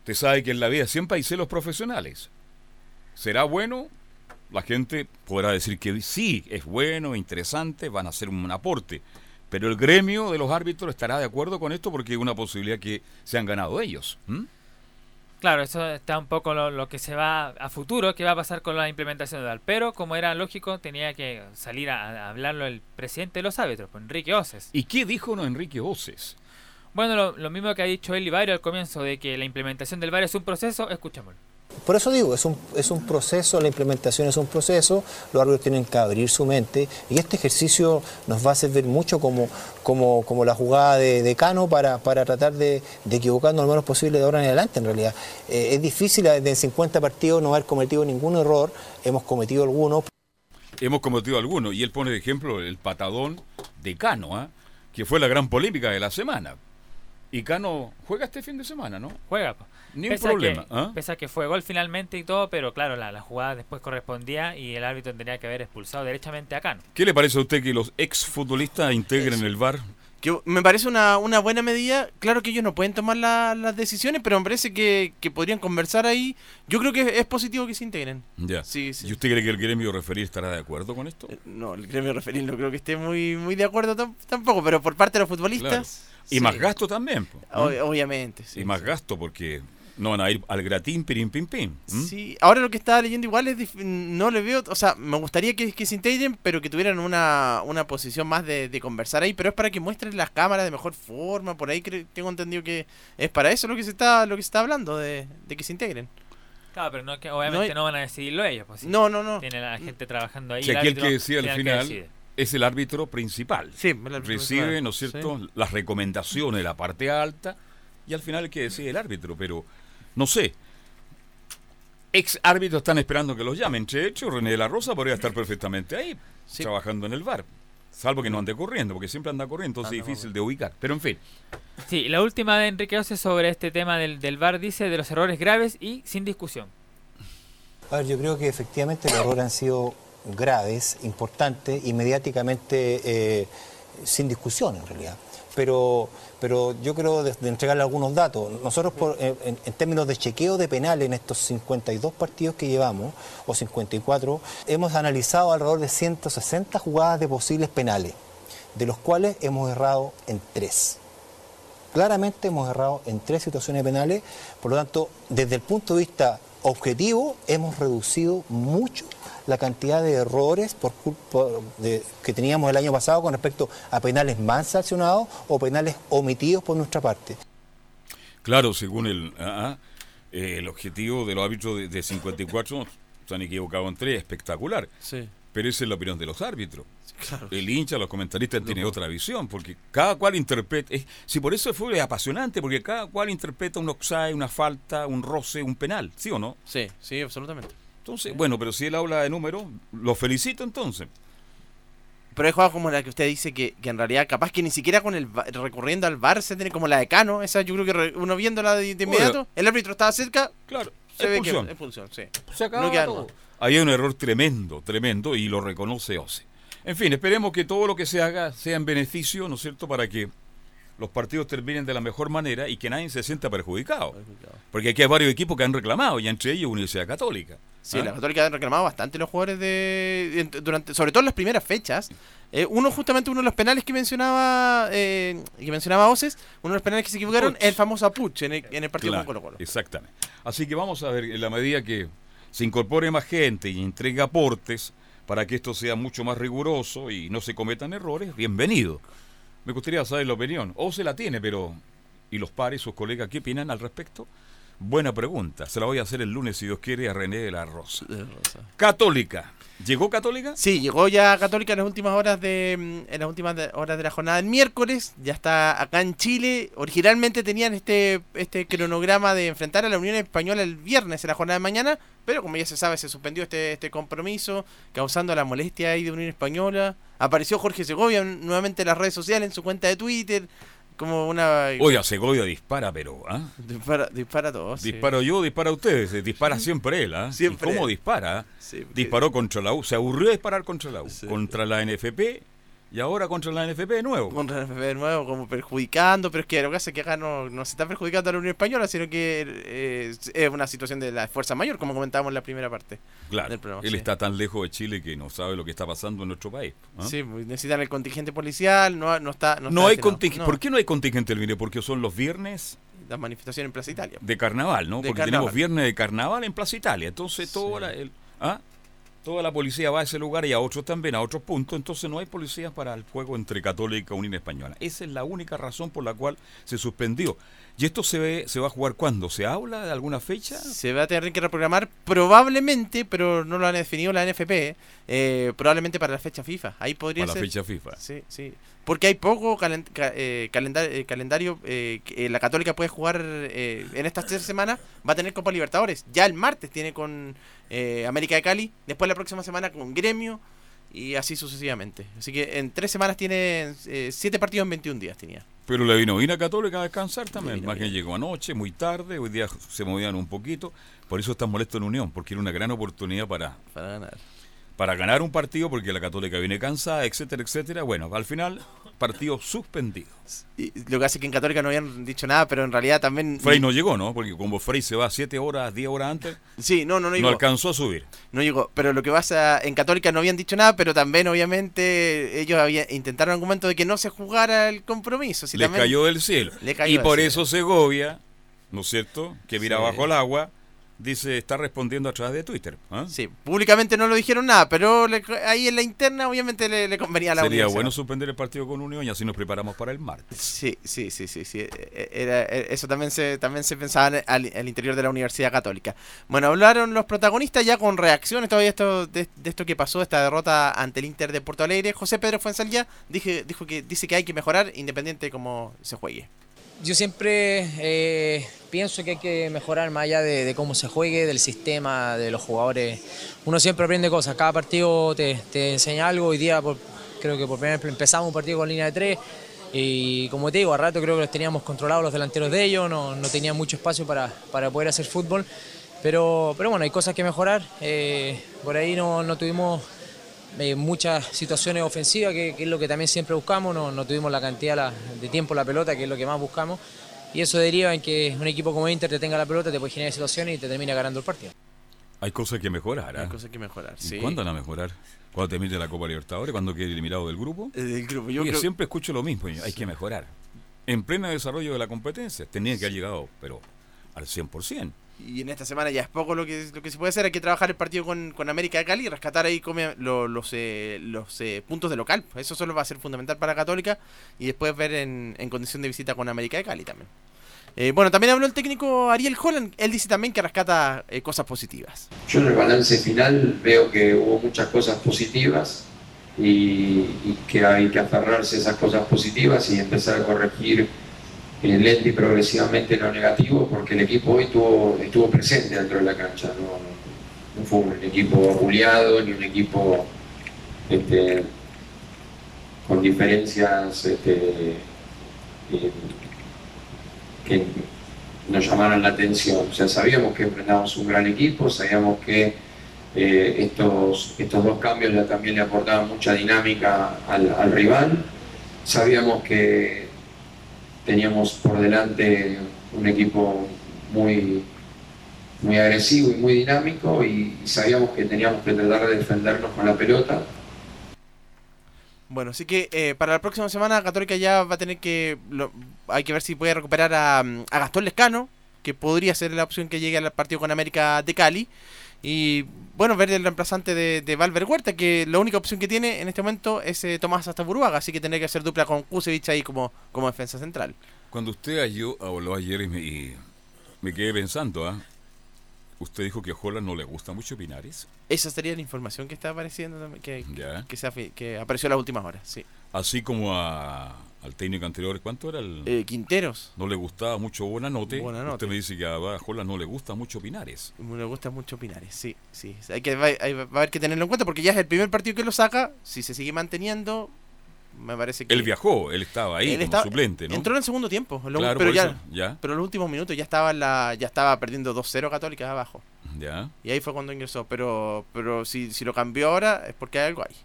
usted sabe que en la vida siempre hay celos profesionales. ¿Será bueno? La gente podrá decir que sí, es bueno, interesante, van a hacer un aporte. Pero el gremio de los árbitros estará de acuerdo con esto porque es una posibilidad que se han ganado ellos. Claro, eso está un poco lo, lo que se va a futuro, que va a pasar con la implementación de VAR. Pero como era lógico, tenía que salir a, a hablarlo el presidente de los árbitros, pues, Enrique Oces. ¿Y qué dijo no Enrique Oces? Bueno, lo, lo mismo que ha dicho él y Vario al comienzo, de que la implementación del VAR es un proceso, escuchémoslo. Por eso digo, es un, es un proceso, la implementación es un proceso, los árbitros tienen que abrir su mente y este ejercicio nos va a servir mucho como, como, como la jugada de, de Cano para, para tratar de, de equivocarnos lo menos posible de ahora en adelante en realidad. Eh, es difícil desde 50 partidos no haber cometido ningún error, hemos cometido algunos. Hemos cometido algunos y él pone de ejemplo el patadón de Cano, ¿ah? que fue la gran polémica de la semana. Y Cano juega este fin de semana, ¿no? Juega. Ni un Pese a problema. que- ¿ah? Pese a que fue gol finalmente y todo, pero claro, la, la jugada después correspondía y el árbitro tendría que haber expulsado derechamente a Cano. ¿Qué le parece a usted que los exfutbolistas integren el VAR? Que me parece una, una buena medida. Claro que ellos no pueden tomar la- las decisiones, pero me parece que, que podrían conversar ahí. Yo creo que es positivo que se integren. Ya. Sí, sí. ¿Y usted cree que el gremio referir estará de acuerdo con esto? No, el gremio referil no creo que esté muy, muy de acuerdo tam- tampoco, pero por parte de los futbolistas. Y sí. más gasto también. ¿no? Ob- obviamente, sí, y más gasto porque no van a ir al gratín, pirim, pim, pim. ¿m? Sí, ahora lo que estaba leyendo igual es no le veo, o sea, me gustaría que, que se integren, pero que tuvieran una, una posición más de, de conversar ahí, pero es para que muestren las cámaras de mejor forma, por ahí cre- tengo entendido que es para eso lo que se está lo que se está hablando de, de que se integren. Claro, pero no, que obviamente hay- no, van a decidirlo ellos. Pues, sí. No, no, no. Tiene la gente trabajando ahí. Si el aquel árbitro que decía al final que es el árbitro principal. Sí, el árbitro Recibe, principal, ¿no es cierto?, sí. las recomendaciones de la parte alta y al final el que decide el árbitro. Pero, no sé, ex árbitros están esperando que los llamen. De hecho, René de la Rosa podría estar perfectamente ahí, trabajando en el bar. Salvo que no ande corriendo, porque siempre anda corriendo, entonces es difícil de ubicar. Pero en fin, Sí, la última de Enrique Ose sobre este tema del, del VAR dice de los errores graves y sin discusión. A ver, yo creo que efectivamente los errores han sido graves, importantes y mediáticamente eh, sin discusión en realidad. Pero, pero yo creo de, de entregarle algunos datos. Nosotros en, términos de chequeo de penales en estos 52 partidos que llevamos, o 54, hemos analizado alrededor de 160 jugadas de posibles penales, de los cuales hemos errado en tres. Claramente hemos errado en tres situaciones penales, por lo tanto, desde el punto de vista objetivo, hemos reducido mucho la cantidad de errores por culpa de- que teníamos el año pasado con respecto a penales mal sancionados o penales omitidos por nuestra parte. claro, según el, ah, ah, eh, el objetivo de los árbitros de, de 54, se han equivocado en tres, espectacular. Sí. Pero esa es la opinión de los árbitros. Claro. El hincha, los comentaristas tienen otra visión, porque cada cual interpreta. es- si por eso el fútbol es apasionante, porque cada cual interpreta un offside, una falta, un roce, un penal, ¿sí o no? Sí, sí, absolutamente. Entonces, bueno, pero si él habla de números, lo felicito entonces. Pero hay jugadas como la que usted dice que, que en realidad capaz que ni siquiera con el recurriendo al VAR se tiene como la de Cano, esa yo creo que re- uno viéndola de, de inmediato, el árbitro estaba cerca, claro, se ve expulsión. que expulsión, sí. Se acaba No queda todo. Ahí hay un error tremendo, tremendo, y lo reconoce Ose. En fin, esperemos que todo lo que se haga sea en beneficio, ¿no es cierto?, para que los partidos terminen de la mejor manera y que nadie se sienta perjudicado. Porque aquí hay varios equipos que han reclamado, y entre ellos Universidad Católica. Sí, ¿Ah? la Católica ha reclamado bastante los jugadores de durante sobre todo en las primeras fechas. Eh, uno justamente uno de los penales que mencionaba eh, que mencionaba Oces, uno de los penales que se equivocaron, Puch. el famoso Apuch en el, en el partido Claro, con Colo Colo. Exactamente. Así que vamos a ver, en la medida que se incorpore más gente y entregue aportes para que esto sea mucho más riguroso y no se cometan errores, bienvenido. Me gustaría saber la opinión. O se la tiene, pero... ¿Y los pares, sus colegas, qué opinan al respecto? Buena pregunta. Se la voy a hacer el lunes, si Dios quiere, a René de la Rosa. Católica. ¿Llegó Católica? Sí, llegó ya Católica en las últimas horas de mm, en las últimas de- horas de la jornada del miércoles, ya está acá en Chile. Originalmente tenían este este cronograma de enfrentar a la Unión Española el viernes en la jornada de mañana, pero como ya se sabe se suspendió este este compromiso, causando la molestia ahí de Unión Española. Apareció Jorge Segovia nuevamente en las redes sociales en su cuenta de Twitter como una Oiga, Segovia dispara, pero... ¿ah? dispara dispara todo. sí. Disparo yo, dispara ustedes, eh, dispara siempre él, ¿ah? Siempre ¿Y cómo dispara? Sí, porque- Disparó contra la U, se aburrió de disparar contra la U, contra la NFP y ahora contra la NFP de nuevo. contra el FP de nuevo, como perjudicando, pero es que lo que hace es que acá no, no se está perjudicando a la Unión Española, sino que eh, es- una situación de la fuerza mayor, como comentábamos en la primera parte. Claro, del programa, él sí. está tan lejos de Chile que no sabe lo que está pasando en nuestro país. ¿ah? Sí, pues, necesitan el contingente policial, no, no está. No, No, está hay contingente. No, ¿Por qué no hay contingente, Elvire? Porque son los viernes Las manifestaciones en Plaza Italia. de carnaval, ¿no? De Porque carnaval. tenemos viernes de carnaval en Plaza Italia. Entonces, todo la- el, ¿ah? Toda la policía va a ese lugar y a otros también, a otros puntos, entonces no hay policías para el juego entre Católica y Unión Española. Esa es la única razón por la cual se suspendió. ¿Y esto se, ve, se va a jugar cuándo? ¿Se habla de alguna fecha? Se va a tener que reprogramar probablemente, pero no lo han definido la NFP, eh, probablemente para la fecha FIFA. Ahí podría Para la fecha FIFA. Sí, sí. Porque hay poco calen- ca- eh, calenda- eh, calendario. eh, que, eh, la Católica puede jugar eh, en estas tres semanas. Va a tener Copa Libertadores. Ya el martes tiene con América de Cali. Después la próxima semana con Gremio. Y así sucesivamente. Así que en tres semanas tiene eh, siete partidos en 21 días. Tenía. Pero la vino vino Católica a descansar también. Más que llegó anoche, muy tarde, hoy día se movían un poquito. Por eso está molesto en Unión, porque era una gran oportunidad para, Para ganar. Para ganar un partido, porque la Católica viene cansada, etcétera, etcétera. Bueno, al final, partido suspendido. Y lo que hace que en Católica no habían dicho nada, pero en realidad también. Frey no llegó, ¿no? Porque como Frey se va 7 horas, 10 horas antes, Sí, no, no, no no llegó. alcanzó a subir. No llegó, pero lo que pasa en Católica no habían dicho nada, pero también obviamente ellos habían, intentaron argumento de que no se jugara el compromiso. Si Le también- cayó del cielo. Le cayó y por cielo. eso Segovia, ¿no es cierto? Que mira Sí. bajo el agua, dice, está respondiendo a través de Twitter. ¿ah? Sí, públicamente no lo dijeron nada, pero le- ahí en la interna obviamente le, le convenía a la Sería bueno suspender el partido con Unión y así nos preparamos para el martes. Sí, sí, sí, sí, sí. eh, Era, eh, eso también se, también se pensaba en- al, al interior de la Universidad Católica. Bueno, hablaron los protagonistas ya con reacciones todavía esto, de, de esto que pasó, esta derrota ante el Inter de Porto Alegre. José Pedro Fuenzalía dije, dijo que dice que hay que mejorar independiente de cómo se juegue. Yo siempre eh, pienso que hay que mejorar más allá de, cómo se juegue, del sistema, de los jugadores. Uno siempre aprende cosas, cada partido te, enseña algo. Hoy día creo que por primera vez empezamos un partido con línea de tres y como te digo, a rato creo que los teníamos controlados los delanteros de ellos, no, no tenían mucho espacio para, para poder hacer fútbol. Pero, pero bueno, hay cosas que mejorar. eh, por ahí no, no tuvimos eh, muchas situaciones ofensivas, que, que es lo que también siempre buscamos, no, no tuvimos la cantidad la- de tiempo en la pelota, que es lo que más buscamos, y eso deriva en que un equipo como Inter te tenga la pelota, te puede generar situaciones y te termina ganando el partido. Hay cosas que mejorar. ¿ah? Hay cosas que mejorar, ¿Y sí. ¿Cuándo van a mejorar? ¿Cuándo termine la Copa Libertadores? ¿Cuándo quede eliminado del grupo? Eh, del grupo, yo Oye, creo- siempre escucho lo mismo, hay que mejorar. En pleno desarrollo de la competencia, tenía que haber llegado, pero al 100%. Y en esta semana ya es poco lo que, lo que se puede hacer. Hay que trabajar el partido con, con América de Cali y rescatar ahí los, eh, los eh, puntos de local. Eso solo va a ser fundamental para Católica y después ver en, en condición de visita con América de Cali también. Eh, bueno, también habló el técnico Ariel Holland. Él dice también que rescata eh, cosas positivas. Yo en el balance final veo que hubo muchas cosas positivas y, y que hay que aferrarse a esas cosas positivas y empezar a corregir eh, lento y progresivamente lo negativo porque el equipo hoy tuvo, estuvo presente dentro de la cancha, no, no fue un equipo apuleado ni un equipo este, con diferencias este, eh, que nos llamaron la atención. O sea, sabíamos que enfrentábamos un gran equipo, sabíamos que eh, estos, estos dos cambios también le aportaban mucha dinámica al rival. Sabíamos que teníamos por delante un equipo muy, muy agresivo y muy dinámico y sabíamos que teníamos que tratar de defendernos con la pelota. Bueno, así que eh, para la próxima semana Católica ya va a tener que... hay que ver si puede recuperar a, mm, a Gastón Lescano, que podría ser la opción que llegue al partido con América de Cali. Y bueno, ver el reemplazante de, de Valver Huerta, que la única opción que tiene en este momento es eh, Tomás Astaburuaga, así que tendrá que hacer dupla con Kusevich ahí como, como defensa central. Cuando usted ayer- habló ayer y me, y me quedé pensando, ¿ah? Usted dijo que a Holland no le gusta mucho Pinares. Esa sería la información que está apareciendo, también, que, que, se que apareció en las últimas horas, sí. Así como a- al técnico anterior, ¿cuánto era el...? Eh, Quinteros. No le gustaba mucho Buenanote. Buenanote. Usted me dice que a Holland no le gusta mucho Pinares. Me gusta mucho Pinares, sí, sí. Hay que, va, hay- va a haber que tenerlo en cuenta porque ya es el primer partido que lo saca. Si se sigue manteniendo, me parece que. Él viajó, él estaba ahí Él como estaba- suplente, ¿no? Entró en el segundo tiempo, lo- Claro, pero ya, pero en los últimos minutos ya estaba la, ya estaba perdiendo 2-0 Católica abajo. Ya. Y ahí fue cuando ingresó. Pero, pero si, si lo cambió ahora es porque hay algo ahí.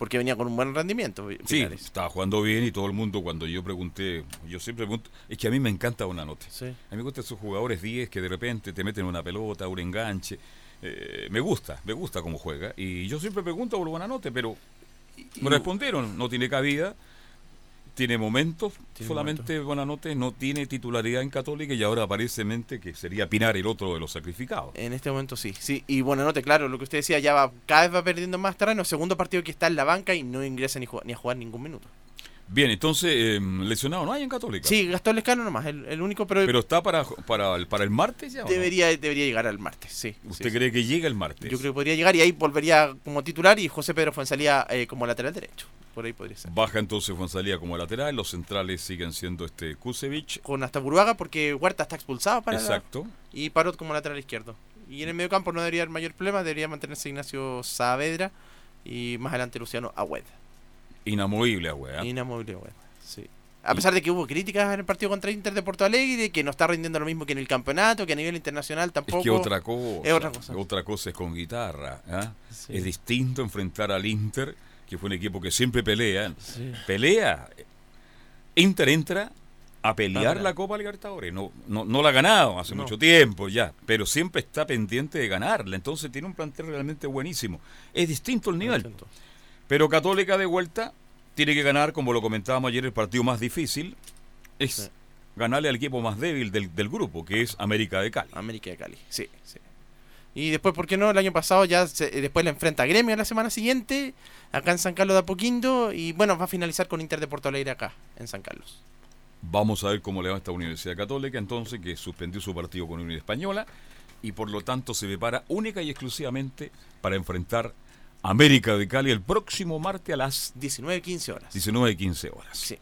Porque venía con un buen rendimiento. Sí, Pinares. estaba jugando bien y todo el mundo cuando yo pregunté, yo siempre pregunto, es que a mí me encanta Buenanote. Sí. A mí me gustan esos jugadores 10 que de repente te meten una pelota, un enganche. Eh, me gusta, me gusta cómo juega. Y yo siempre pregunto por Buenanote, pero me respondieron, no tiene cabida. Tiene momentos, solamente Bonanote no tiene titularidad en Católica y ahora aparentemente que sería Pinar el otro de los sacrificados. En este momento sí, sí. Y bueno, note, claro, lo que usted decía, ya va, cada vez va perdiendo más terreno. Segundo partido que está en la banca y no ingresa ni, ju- ni a jugar ningún minuto. Bien, entonces, eh, lesionado no hay en Católica. Sí, Gastón Lescano nomás, el, el único, pero, Pero está para, para, el, para el martes ya. debería, debería llegar al martes, sí. ¿Usted sí, sí. cree que llega el martes? Yo creo que podría llegar y ahí volvería como titular y José Pedro Fuenzalía eh, como lateral derecho. Por ahí podría ser. Baja entonces Fonsalía como lateral, los centrales siguen siendo este Kusevich. Con hasta Buruaga porque Huerta está expulsado para la- Exacto. y Parot como lateral izquierdo. Y en el medio campo no debería haber mayor problema, debería mantenerse Ignacio Saavedra y más adelante Luciano Agüed. Inamovible, weá. Inamovible, Agüed, sí. A pesar de que hubo críticas en el partido contra Inter de Porto Alegre, que no está rindiendo lo mismo que en el campeonato, que a nivel internacional tampoco. Es que otra cosa. Es otra cosa. Otra cosa es con guitarra. ¿ah? Sí. Es distinto enfrentar al Inter, que fue un equipo que siempre pelea. Sí. Pelea. Inter entra a pelear Ah, la Copa Libertadores. No, no, no la ha ganado hace No. mucho tiempo ya, pero siempre está pendiente de ganarla. Entonces tiene un plantel realmente buenísimo. Es distinto el nivel. Pero Católica de vuelta tiene que ganar, como lo comentábamos ayer, el partido más difícil. Es ganarle al equipo más débil del, del grupo, que es América de Cali. América de Cali, sí, sí. Y después, ¿por qué no? El año pasado ya se- eh, después le enfrenta a Gremio la semana siguiente, acá en San Carlos de Apoquindo, y bueno, va a finalizar con Inter de Porto Alegre acá, en San Carlos. Vamos a ver cómo le va a esta Universidad Católica, entonces, que suspendió su partido con Unión Española y por lo tanto se prepara única y exclusivamente para enfrentar América de Cali el próximo martes a las 19.15 horas. 19 y 15 horas. Sí.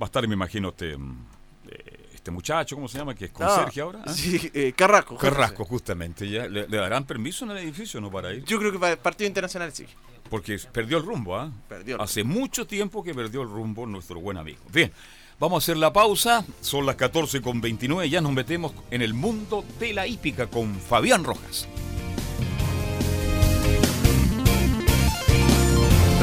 Va a estar, me imagino, este, mm, eh, este muchacho, ¿cómo se llama? Que es Ah, conserje ahora. ¿ah? sí, eh, Carrasco. Carrasco, justamente. Ya. ¿Le, le darán permiso en el edificio o no para ir? Yo creo que para el partido internacional sí. Porque perdió el rumbo, ¿ah? Perdió el Hace mucho tiempo que perdió el rumbo nuestro buen amigo. Bien, vamos a hacer la pausa. Son las 14 con 29. Ya nos metemos en el mundo de la hípica con Fabián Rojas.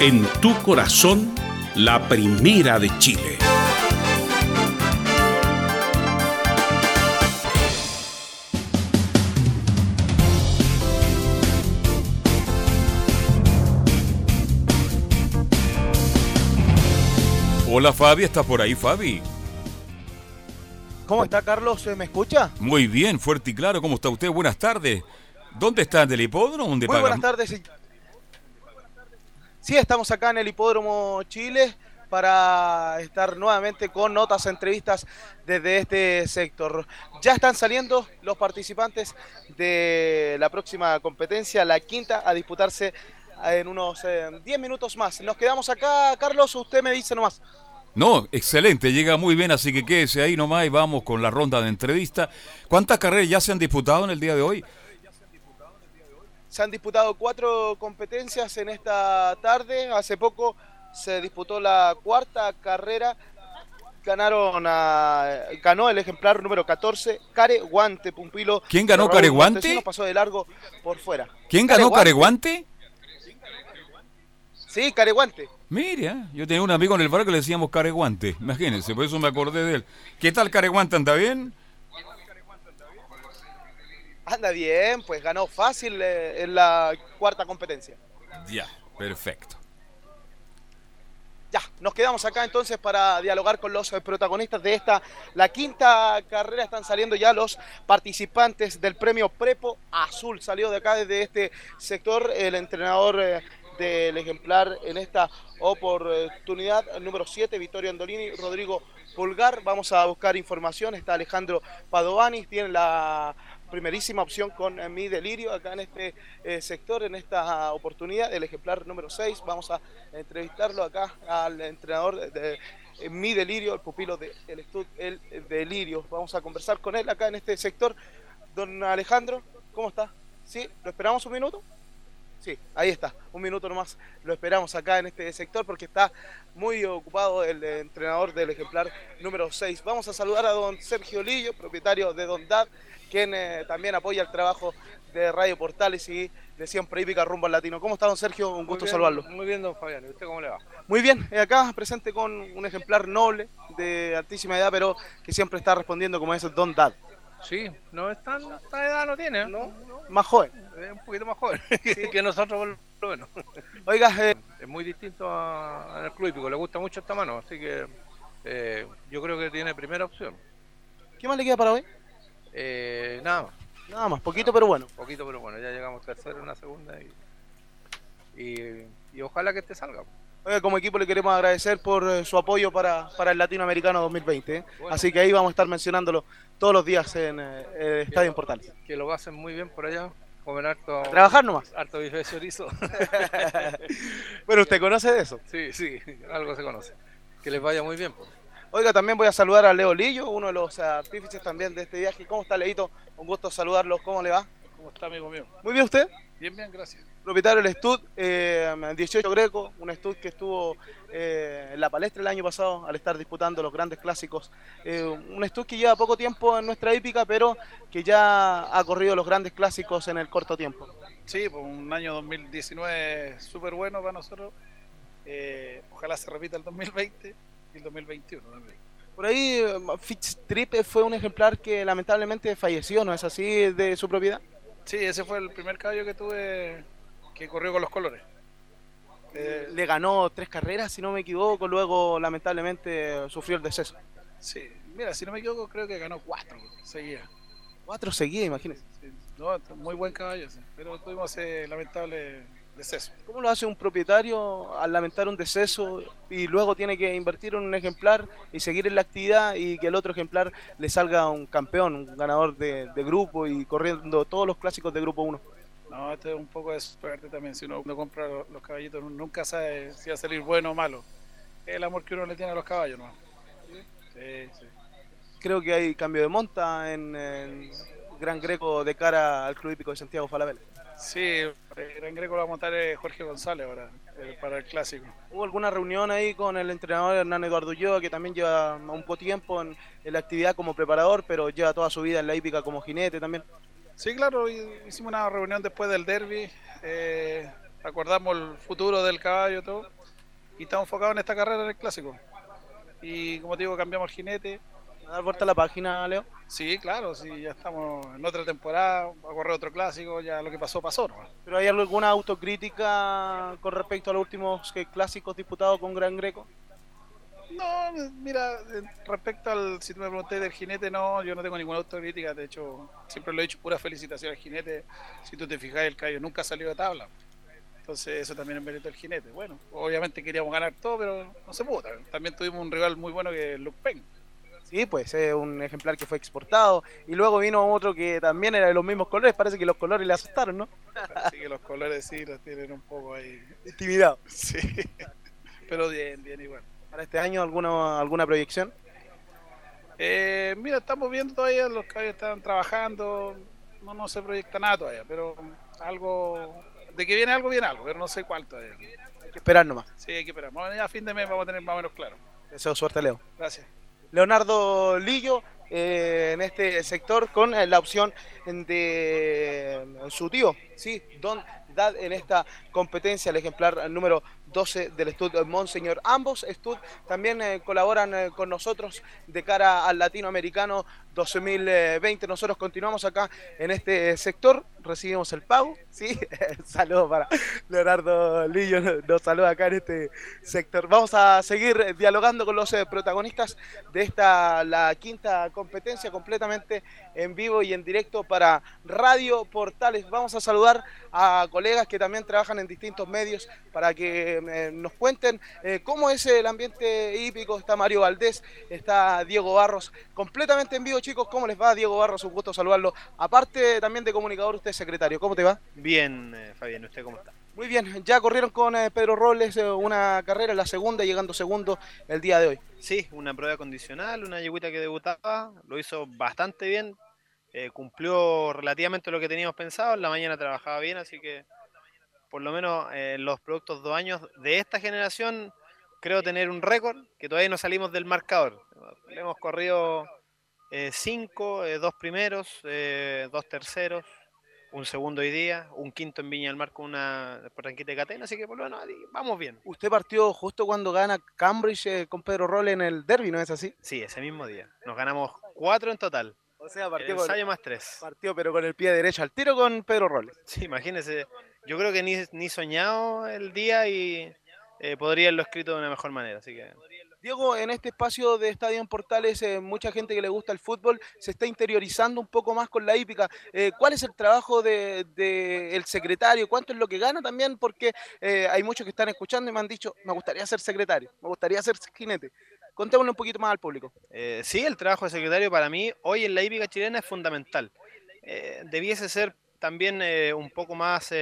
en tu corazón, la primera de Chile. Hola Fabi, ¿estás por ahí Fabi? ¿Cómo está Carlos? ¿Me escucha? Muy bien, fuerte y claro. ¿Cómo está usted? Buenas tardes. ¿Dónde está? ¿En el hipódromo? ¿Dónde Muy buenas tardes. Sí, estamos acá en el Hipódromo Chile para estar nuevamente con notas, entrevistas desde este sector. Ya están saliendo los participantes de la próxima competencia, la quinta, a disputarse en unos eh, 10 minutos más. Nos quedamos acá, Carlos, usted me dice nomás. No, excelente, llega muy bien, así que quédese ahí nomás y vamos con la ronda de entrevista. ¿Cuántas carreras ya se han disputado en el día de hoy? Se han disputado cuatro competencias en esta tarde. Hace poco se disputó la cuarta carrera. Ganaron a, ganó el ejemplar número 14, Careguante, Pumpilo. ¿Quién ganó Careguante? Montesinos Pasó de largo por fuera. ¿Quién ganó Careguante? Sí, Careguante. Mira, yo tenía un amigo en el barrio que le decíamos Careguante. Imagínense, por eso me acordé de él. ¿Qué tal Careguante? ¿Anda bien? Anda bien, pues ganó fácil eh, en la cuarta competencia. Ya, perfecto. Ya, nos quedamos acá entonces para dialogar con los eh, protagonistas de esta, la quinta carrera. Están saliendo ya los participantes del premio Prepo Azul. Salió de acá desde este sector el entrenador eh, del ejemplar en esta oportunidad, el número 7, Vittorio Andolini, Rodrigo Pulgar. Vamos a buscar información. Está Alejandro Padovani, tiene la primerísima opción con eh, mi delirio acá en este eh, sector, en esta oportunidad, el ejemplar número 6. Vamos a entrevistarlo acá al entrenador de, de, eh, mi delirio, el pupilo de el, Estud, el delirio. Vamos a conversar con él acá en este sector. Don Alejandro, ¿cómo está? ¿Sí? ¿Lo esperamos un minuto? Sí, ahí está, un minuto nomás lo esperamos acá en este sector porque está muy ocupado el entrenador del ejemplar número 6. Vamos a saludar a don Sergio Lillo, propietario de Don Dad, quien eh, también apoya el trabajo de Radio Portales y de Siempre Hípica Rumbo al Latino. ¿Cómo está don Sergio? Un gusto bien, saludarlo. Muy bien, don Fabián. ¿Y usted cómo le va? Muy bien, eh, acá presente con un ejemplar noble de altísima edad, pero que siempre está respondiendo como es Don Dad. Sí, no es tan, tanta edad no tiene. ¿no? Más joven. Es un poquito más joven que nosotros, por lo menos. Oiga, eh, es muy distinto a- al club hípico. Le gusta mucho esta mano, así que eh, yo creo que tiene primera opción. ¿qué más le queda para hoy? Eh, nada más. Nada más, poquito pero bueno. Poquito, pero bueno. Ya llegamos tercero en una segunda y, y, y ojalá que te salga. Oiga, como equipo le queremos agradecer por eh, su apoyo para, para el Latinoamericano 2020. ¿eh? Así que ahí vamos a estar mencionándolo todos los días en eh, el Estadio en Portales. Que lo hacen muy bien por allá. Comen harto. Trabajar nomás. Harto bife de chorizo. Bueno, ¿usted conoce de eso? Sí, sí, algo se conoce. Que les vaya muy bien. Pues. Oiga, también voy a saludar a Leo Lillo, uno de los eh, artífices también de este viaje. ¿Cómo está, Leito? Un gusto saludarlo. ¿Cómo le va? ¿Cómo está, amigo mío? Muy bien, ¿usted? Bien, bien, gracias. Propietario del Stud, eh, 18 Greco, un Stud que estuvo eh, en la palestra el año pasado al estar disputando los grandes clásicos. Eh, un Stud que lleva poco tiempo en nuestra hípica, pero que ya ha corrido los grandes clásicos en el corto tiempo. Sí, pues un año 2019 súper bueno para nosotros. Eh, ojalá se repita el 2020 y el 2021 también. Por ahí, eh, Fitztrip fue un ejemplar que lamentablemente falleció, ¿no es así, de su propiedad? Sí, ese fue el primer caballo que tuve que corrió con los colores. Eh, le ganó tres carreras, si no me equivoco, luego lamentablemente sufrió el deceso. Sí, mira, si no me equivoco, creo que ganó cuatro seguidas. Cuatro seguidas, imagínese. Sí, no, muy buen caballo, sí, pero tuvimos ese lamentable deceso. ¿Cómo lo hace un propietario al lamentar un deceso y luego tiene que invertir en un ejemplar y seguir en la actividad y que el otro ejemplar le salga un campeón, un ganador de, de grupo y corriendo todos los clásicos de grupo 1? No, esto es un poco de suerte también. Si uno no compra los, caballitos, nunca sabe si va a salir bueno o malo. Es el amor que uno le tiene a los caballos, ¿no? Sí, sí. Creo que hay cambio de monta en, en Gran Greco de cara al Club Hípico de Santiago Falabella. Sí, el Gran Greco lo va a montar eh, Jorge González ahora, eh, para el clásico. ¿Hubo alguna reunión ahí con el entrenador Hernán Eduardo Ulloa, que también lleva un poco tiempo en, en la actividad como preparador, pero lleva toda su vida en la hípica como jinete también? Sí, claro, hi- hicimos una reunión después del derby, eh, acordamos el futuro del caballo y todo, y estamos enfocados en esta carrera en el clásico. Y como te digo, cambiamos el jinete. ¿A dar vuelta a la página, Leo? Sí, claro, sí, ya estamos en otra temporada, a correr otro clásico, ya lo que pasó, pasó. ¿no? ¿Pero hay alguna autocrítica con respecto a los últimos clásicos disputados con Gran Greco? No, mira, respecto al, si tú me pregunté del jinete, no, yo no tengo ninguna autocrítica, de hecho, siempre lo he dicho, pura felicitación al jinete, si tú te fijas, el caballo nunca salió de tabla, entonces eso también es mérito del jinete, bueno, obviamente queríamos ganar todo, pero no se pudo, también, también tuvimos un rival muy bueno que es Luke Penn. Sí, pues es un ejemplar que fue exportado y luego vino otro que también era de los mismos colores, parece que los colores le asustaron, ¿no? Así que los colores sí los tienen un poco ahí. Intimidado. Sí. Pero bien, bien igual. ¿Para este año alguna, alguna proyección? Eh, mira, estamos viendo todavía, los caballos están trabajando, no, no se proyecta nada todavía, pero algo, de que viene algo, viene algo, pero no sé cuál todavía. Hay que esperar nomás. Sí, hay que esperar. Bueno, ya a fin de mes vamos a tener más o menos claro. Deseo suerte, Leo. Gracias. Leonardo Lillo eh, en este sector con eh, la opción de su tío, sí, Don Dad en esta competencia, el ejemplar número 12 del Stud Monseñor. Ambos Stud también eh, colaboran eh, con nosotros de cara al latinoamericano 2020. Nosotros continuamos acá en este sector, recibimos el pago, sí, saludos para Leonardo Lillo, nos saluda acá en este sector. Vamos a seguir eh, dialogando con los eh, protagonistas de esta, la quinta competencia completamente en vivo y en directo para Radio Portales. Vamos a saludar a colegas que también trabajan en distintos medios para que eh, nos cuenten eh, cómo es el ambiente hípico. Está Mario Valdés, está Diego Barros, completamente en vivo, chicos. ¿Cómo les va, Diego Barros? Un gusto saludarlo. Aparte también de comunicador, usted es secretario. ¿Cómo te va? Bien, eh, Fabián, ¿usted cómo está? Muy bien, ya corrieron con eh, Pedro Robles eh, una carrera, la segunda, llegando segundo el día de hoy. Sí, una prueba condicional, una yegüita que debutaba, lo hizo bastante bien, cumplió relativamente lo que teníamos pensado, en la mañana trabajaba bien, así que por lo menos los productos dos años de esta generación creo tener un récord, que todavía no salimos del marcador. Hemos corrido eh, cinco, eh, dos primeros, eh, dos terceros, un segundo hoy día, un quinto en Viña del Mar con una franquita de catena, así que por lo menos vamos bien. Usted partió justo cuando gana Cambridge eh, con Pedro Robles en el derby, ¿no es así? Sí, ese mismo día. Nos ganamos cuatro en total. O sea, El partió con, ensayo más tres. partió pero con el pie derecho al tiro con Pedro Robles. Sí, imagínese. Yo creo que ni, ni soñado el día y eh, podría haberlo escrito de una mejor manera. Así que Diego, en este espacio de Estadio en Portales, eh, mucha gente que le gusta el fútbol se está interiorizando un poco más con la hípica. Eh, ¿Cuál es el trabajo del de, el secretario? ¿Cuánto es lo que gana también? Porque eh, hay muchos que están escuchando y me han dicho, me gustaría ser secretario, me gustaría ser jinete. Contémosle un poquito más al público. sí, el trabajo de secretario para mí hoy en la hípica chilena es fundamental. Debiese ser también un poco más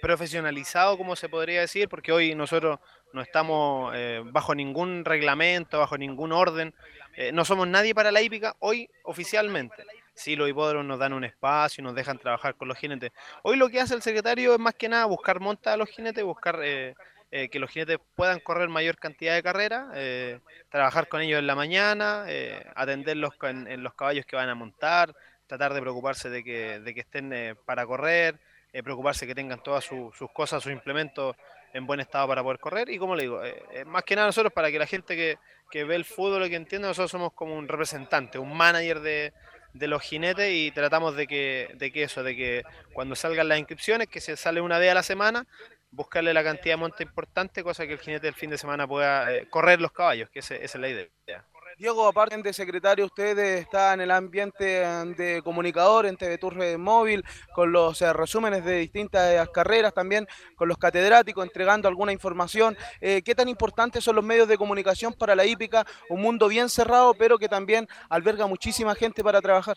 profesionalizado, como se podría decir, porque hoy nosotros no estamos eh, bajo ningún reglamento, bajo ningún orden. Eh, no somos nadie para la hípica hoy oficialmente. Sí, los hipódromos nos dan un espacio y nos dejan trabajar con los jinetes. Hoy lo que hace el secretario es más que nada buscar monta a los jinetes, buscar eh, eh, que los jinetes puedan correr mayor cantidad de carreras, eh, trabajar con ellos en la mañana, eh, atenderlos en los caballos que van a montar, tratar de preocuparse de que, de que estén para correr, preocuparse que tengan todas su- sus cosas, sus implementos en buen estado para poder correr. Y como le digo, eh, eh, más que nada nosotros, para que la gente que, que ve el fútbol y que entiende, nosotros somos como un representante, un manager de, de los jinetes y tratamos de que, de que eso, de que cuando salgan las inscripciones, que se sale una vez a la semana, buscarle la cantidad de monta importante, cosa que el jinete el fin de semana pueda eh, correr los caballos, que ese- esa es la idea. Diego, aparte de secretario, usted está en el ambiente eh, de comunicador en TV Tour Móvil, con los eh, resúmenes de distintas carreras, también con los catedráticos, entregando alguna información. Eh, ¿Qué tan importantes son los medios de comunicación para la hípica? Un mundo bien cerrado, pero que también alberga muchísima gente para trabajar.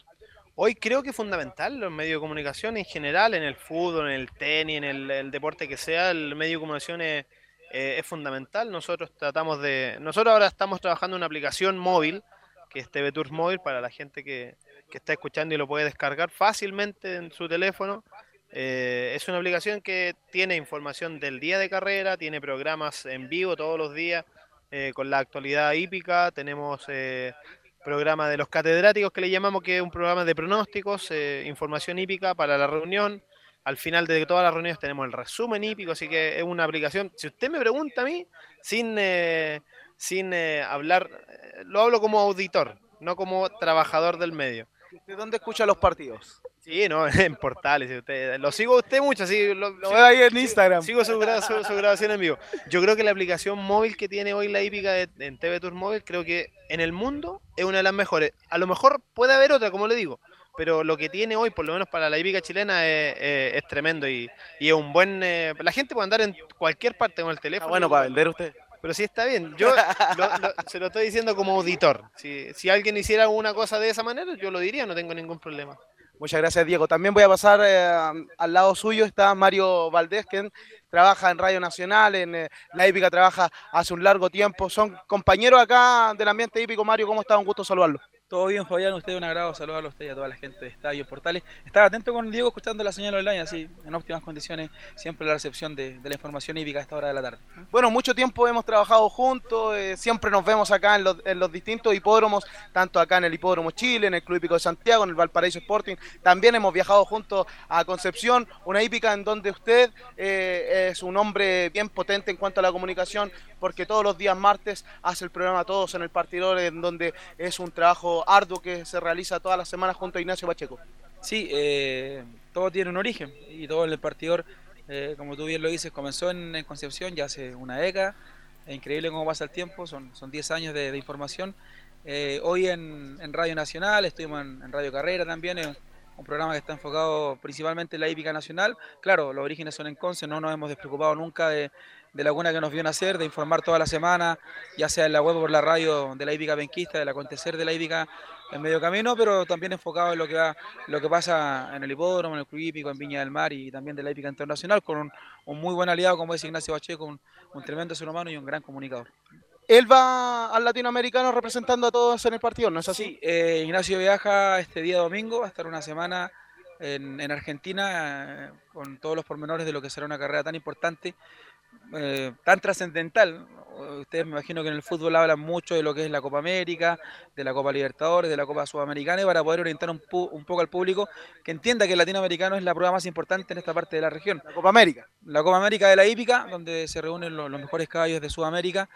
Hoy creo que es fundamental los medios de comunicación en general, en el fútbol, en el tenis, en el, el deporte que sea, el medio de comunicación es, eh, es fundamental. Nosotros tratamos de. Nosotros ahora estamos trabajando en una aplicación móvil, que es TV Tours Móvil, para la gente que, que está escuchando y lo puede descargar fácilmente en su teléfono. Eh, es una aplicación que tiene información del día de carrera, tiene programas en vivo todos los días eh, con la actualidad hípica, tenemos eh, programa de los catedráticos que le llamamos que es un programa de pronósticos, información hípica para la reunión. Al final de todas las reuniones tenemos el resumen hípico, así que es una aplicación. Si usted me pregunta a mí, sin, eh, sin eh, hablar, eh, lo hablo como auditor, no como trabajador del medio. ¿De dónde escucha los partidos? Sí, no, en portales. Usted, lo sigo usted mucho, así. Lo, Lo veo ahí en Instagram. Sigo su, gra- su- su grabación en vivo. Yo creo que la aplicación móvil que tiene hoy la hípica de- en TV Tour Móvil, creo que en el mundo es una de las mejores. A lo mejor puede haber otra, como le digo, pero lo que tiene hoy, por lo menos para la hípica chilena, es, es- es tremendo y, y es un buen. eh, la gente puede andar en cualquier parte con el teléfono. bueno para vender usted. Pero sí está bien. Yo lo- lo- se lo estoy diciendo como auditor. Si, si alguien hiciera una cosa de esa manera, yo lo diría, no tengo ningún problema. Muchas gracias, Diego. También voy a pasar eh, al lado suyo, está Mario Valdés, quien trabaja en Radio Nacional, en eh, la hípica trabaja hace un largo tiempo. Son compañeros acá del ambiente hípico. Mario, ¿cómo está? Un gusto saludarlo. Todo bien, Fabián, usted un agrado saludarlo a usted y a toda la gente de Estadio Portales. Estaba atento con Diego escuchando la señal online, así en óptimas condiciones, siempre la recepción de, la información hípica a esta hora de la tarde. Bueno, mucho tiempo hemos trabajado juntos, eh, siempre nos vemos acá en los, en los distintos hipódromos, tanto acá en el Hipódromo Chile, en el Club Hípico de Santiago, en el Valparaíso Sporting. También hemos viajado juntos a Concepción, una hípica en donde usted eh, es un hombre bien potente en cuanto a la comunicación, porque todos los días martes hace el programa Todos en el Partidor, en donde es un trabajo arduo que se realiza todas las semanas junto a Ignacio Pacheco. Sí, eh, todo tiene un origen y todo el partidor, eh, como tú bien lo dices, comenzó en, en Concepción ya hace una década. Increíble cómo pasa el tiempo, son, son 10 años de, de información. Eh, hoy en, en Radio Nacional, estuvimos en, en Radio Carrera también, es un programa que está enfocado principalmente en la hípica nacional. Claro, los orígenes son en Conce, no nos hemos despreocupado nunca de, de la cuna que nos vio nacer, de informar toda la semana, ya sea en la web o por la radio de la hípica penquista, del acontecer de la hípica en medio camino, pero también enfocado en lo que va, lo que pasa en el hipódromo, en el club hípico, en Viña del Mar y también de la hípica internacional, con un, un muy buen aliado como es Ignacio Pacheco, un, un tremendo ser humano y un gran comunicador. Él va al latinoamericano representando a todos en el partido, ¿no es así? Sí, eh, Ignacio viaja este día domingo, va a estar una semana en, en Argentina eh, con todos los pormenores de lo que será una carrera tan importante, eh, tan trascendental. Ustedes me imagino que en el fútbol hablan mucho de lo que es la Copa América, de la Copa Libertadores, de la Copa Sudamericana, y para poder orientar un, pu- un poco al público que entienda que el latinoamericano es la prueba más importante en esta parte de la región. La Copa América. La Copa América de la hípica, donde se reúnen lo- los mejores caballos de Sudamérica.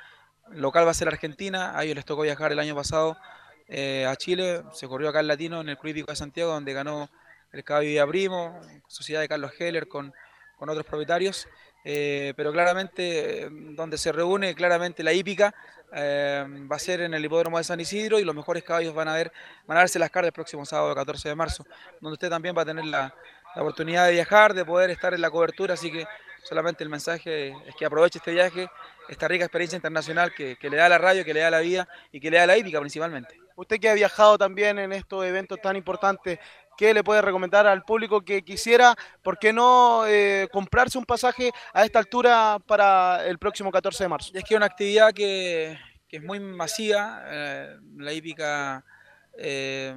Local va a ser Argentina, a ellos les tocó viajar el año pasado eh, a Chile, se corrió acá el Latino en el Club Hípico de Santiago, donde ganó el caballo Primo, sociedad de Carlos Heller con, con otros propietarios, eh, pero claramente eh, donde se reúne claramente la hípica eh, va a ser en el hipódromo de San Isidro y los mejores caballos van a ver, van a darse las caras el próximo sábado 14 de marzo, donde usted también va a tener la, oportunidad de viajar, de poder estar en la cobertura, así que solamente el mensaje es que aproveche este viaje, esta rica experiencia internacional que, que le da la radio, que le da la vida y que le da la hípica principalmente. Usted que ha viajado también en estos eventos tan importantes, ¿qué le puede recomendar al público que quisiera, por qué no eh, comprarse un pasaje a esta altura para el próximo 14 de marzo? Es que es una actividad que, es muy masiva, eh, la hípica eh,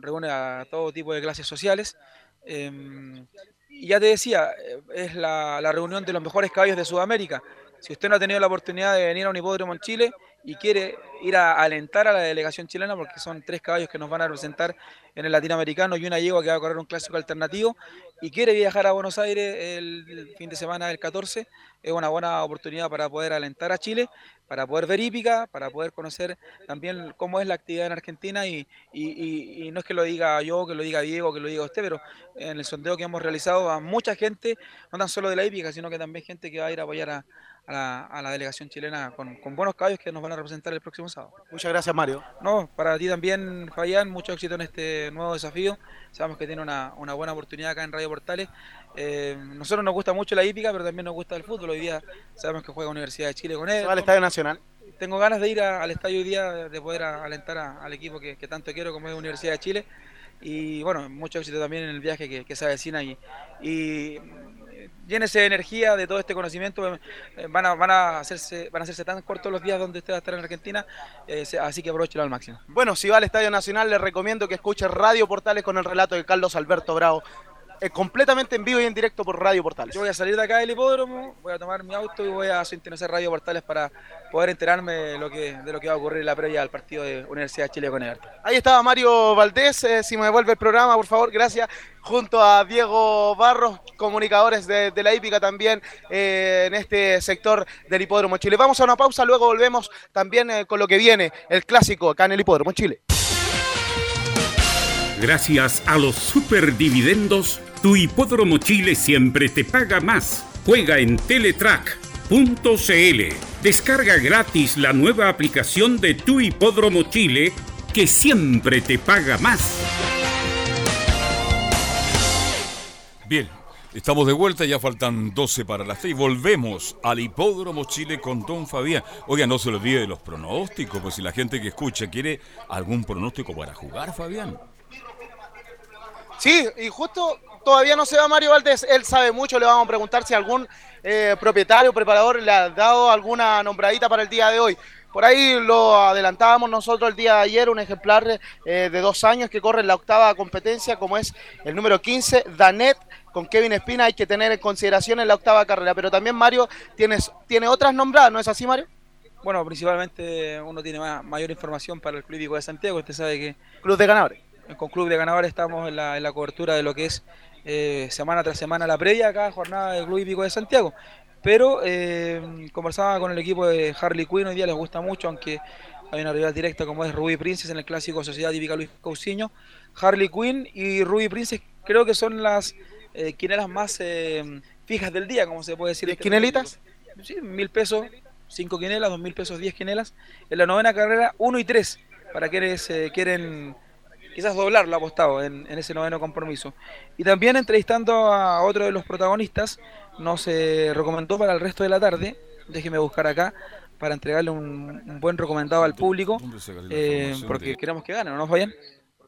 reúne a todo tipo de clases sociales. y ya te decía, es la, la reunión de los mejores caballos de Sudamérica. Si usted no ha tenido la oportunidad de venir a un hipódromo en Chile y quiere ir a alentar a la delegación chilena, porque son tres caballos que nos van a representar en el latinoamericano y una yegua que va a correr un clásico alternativo, y quiere viajar a Buenos Aires el fin de semana del 14, es una buena oportunidad para poder alentar a Chile, para poder ver hípica, para poder conocer también cómo es la actividad en Argentina y, y- y- no es que lo diga yo, que lo diga Diego, que lo diga usted, pero en el sondeo que hemos realizado a mucha gente, no tan solo de la hípica, sino que también gente que va a ir a apoyar a, a la, a la delegación chilena con, con buenos caballos que nos van a representar el próximo sábado. Muchas gracias, Mario. No, para ti también, Fabián, mucho éxito en este nuevo desafío. Sabemos que tiene una, una buena oportunidad acá en Radio Portales. Eh, nosotros nos gusta mucho la hípica, pero también nos gusta el fútbol. Hoy día sabemos que juega Universidad de Chile con él. Se va al Estadio Nacional. Tengo ganas de ir a- al estadio hoy día, de de poder a- alentar a- al equipo que, que tanto quiero como es Universidad de Chile. Y bueno, mucho éxito también en el viaje que, que se avecina y, y llénese de energía, de todo este conocimiento. eh, van, a, van, a hacerse, van a hacerse tan cortos los días donde usted va a estar en Argentina, eh, así que aprovechelo al máximo. Bueno, si va al Estadio Nacional, le recomiendo que escuche Radio Portales con el relato de Carlos Alberto Bravo. Eh, completamente en vivo y en directo por Radio Portales. Yo voy a salir de acá del hipódromo, voy a tomar mi auto y voy a sintonizar Radio Portales para poder enterarme de lo que, de lo que va a ocurrir en la previa al partido de Universidad de Chile con Everton. Ahí estaba Mario Valdés, eh, si me devuelve el programa, por favor, gracias. Junto a Diego Barros, comunicadores de, de la hípica también eh, en este sector del Hipódromo Chile. Vamos a una pausa, luego volvemos también eh, con lo que viene, el clásico acá en el Hipódromo Chile. Gracias a los superdividendos, tu hipódromo Chile siempre te paga más. Juega en Teletrack.cl. Descarga gratis la nueva aplicación de tu hipódromo Chile que siempre te paga más. Bien, estamos de vuelta, ya faltan 12 para las 6. Volvemos al Hipódromo Chile con Don Fabián. Oiga, no se olvide de los pronósticos, pues si la gente que escucha quiere algún pronóstico para jugar, Fabián. Sí, y justo todavía no se va Mario Valdés, él sabe mucho, le vamos a preguntar si algún eh, propietario, preparador le ha dado alguna nombradita para el día de hoy. Por ahí lo adelantábamos nosotros el día de ayer, un ejemplar eh, de dos años que corre en la octava competencia, como es el número 15, Danet, con Kevin Espina, hay que tener en consideración en la octava carrera. Pero también Mario tienes, tiene otras nombradas, ¿no es así Mario? Bueno, principalmente uno tiene más, mayor información para el Club Hípico de Santiago. Usted sabe que. Club de Ganadores. Con Club de Ganadores estamos en la, en la cobertura de lo que es eh, semana tras semana la previa acá, jornada del Club Hípico de Santiago. Pero eh, conversaba con el equipo de Harley Quinn, hoy día les gusta mucho, aunque hay una rival directa como es Ruby Princess en el clásico Sociedad Típica Luis Cousiño. Harley Quinn y Ruby Princess creo que son las eh, quinelas más eh, fijas del día, como se puede decir. ¿Diez quinelitas? Sí, mil pesos, cinco quinelas, dos mil pesos, diez quinelas. En la novena carrera, uno y tres, para quienes eh, quieren quizás doblarlo apostado en, en ese noveno compromiso. Y también entrevistando a otro de los protagonistas, nos eh, recomendó para el resto de la tarde, déjeme buscar acá, para entregarle un, un buen recomendado al público, eh, porque queremos que gane, ¿no nos vayan?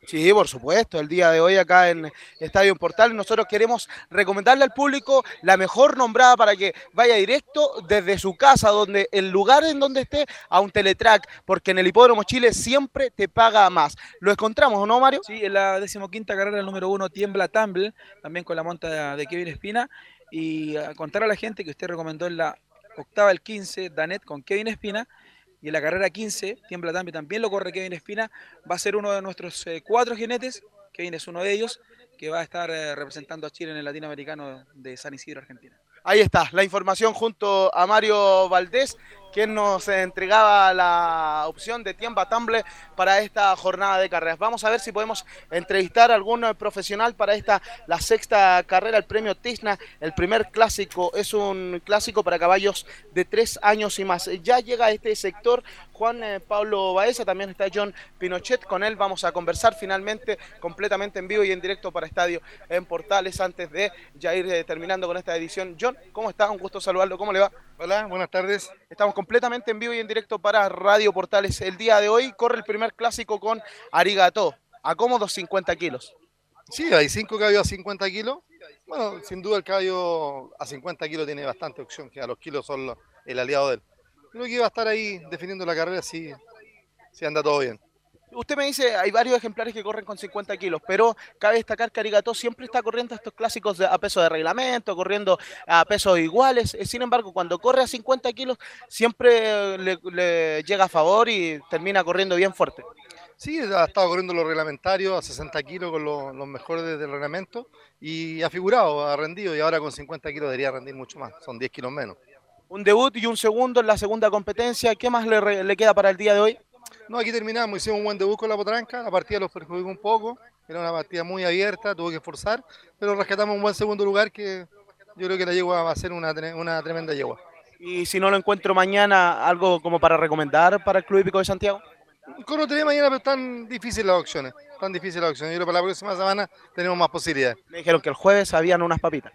Sí, por supuesto. El día de hoy acá en Estadio Portal nosotros queremos recomendarle al público la mejor nombrada para que vaya directo desde su casa, donde el lugar en donde esté, a un teletrack, porque en el Hipódromo Chile siempre te paga más. ¿Lo encontramos no, Mario? Sí, en la decimoquinta carrera, el número uno, Tiembla Tumble, también con la monta de Kevin Espina. Y contar a la gente que usted recomendó en la octava, el 15, Danet con Kevin Espina. Y en la carrera 15, Tiembla Tumble, también lo corre Kevin Espina. Va a ser uno de nuestros eh, cuatro jinetes. Kevin es uno de ellos, que va a estar eh, representando a Chile en el latinoamericano de San Isidro, Argentina. Ahí está, la información junto a Mario Valdés, quien nos entregaba la opción de Tiemba Tumble para esta jornada de carreras. Vamos a ver si podemos entrevistar a algún profesional para esta, la sexta carrera, el premio Tisna, el primer clásico, es un clásico para caballos de tres años y más. Ya llega a este sector Juan eh, Pablo Baeza, también está John Pinochet, con él vamos a conversar finalmente completamente en vivo y en directo para Estadio en Portales antes de ya ir eh, terminando con esta edición. John, ¿cómo está? Un gusto saludarlo, ¿cómo le va? Hola, buenas tardes. Estamos completamente en vivo y en directo para Radio Portales. El día de hoy corre el primer clásico con Arigato, a cómodos 50 kilos. Sí, hay cinco caballos a 50 kilos. Bueno, sin duda el caballo a 50 kilos tiene bastante opción, que a los kilos son el aliado de él. Creo que va a estar ahí definiendo la carrera si, si anda todo bien. Usted me dice, hay varios ejemplares que corren con 50 kilos, pero cabe destacar que Arigato siempre está corriendo estos clásicos de- a peso de reglamento, corriendo a pesos iguales. Eh, Sin embargo, cuando corre a 50 kilos, siempre le, le llega a favor y termina corriendo bien fuerte. Sí, ha estado corriendo los reglamentarios a 60 kilos con los, los mejores del reglamento y ha figurado, ha rendido y ahora con 50 kilos debería rendir mucho más, son 10 kilos menos. Un debut y un segundo en la segunda competencia. ¿Qué más le, le queda para el día de hoy? No, aquí terminamos, hicimos un buen debut con la potranca, la partida los perjudicó un poco, era una partida muy abierta, tuvo que esforzar, pero rescatamos un buen segundo lugar que yo creo que la yegua va a ser una, una tremenda yegua. Y si no lo encuentro mañana, algo como para recomendar para el Club Hípico de Santiago. Con otro día mañana, pero están difíciles las opciones, tan difíciles las opciones. Yo creo que para la próxima semana tenemos más posibilidades. Me dijeron que el jueves habían unas papitas.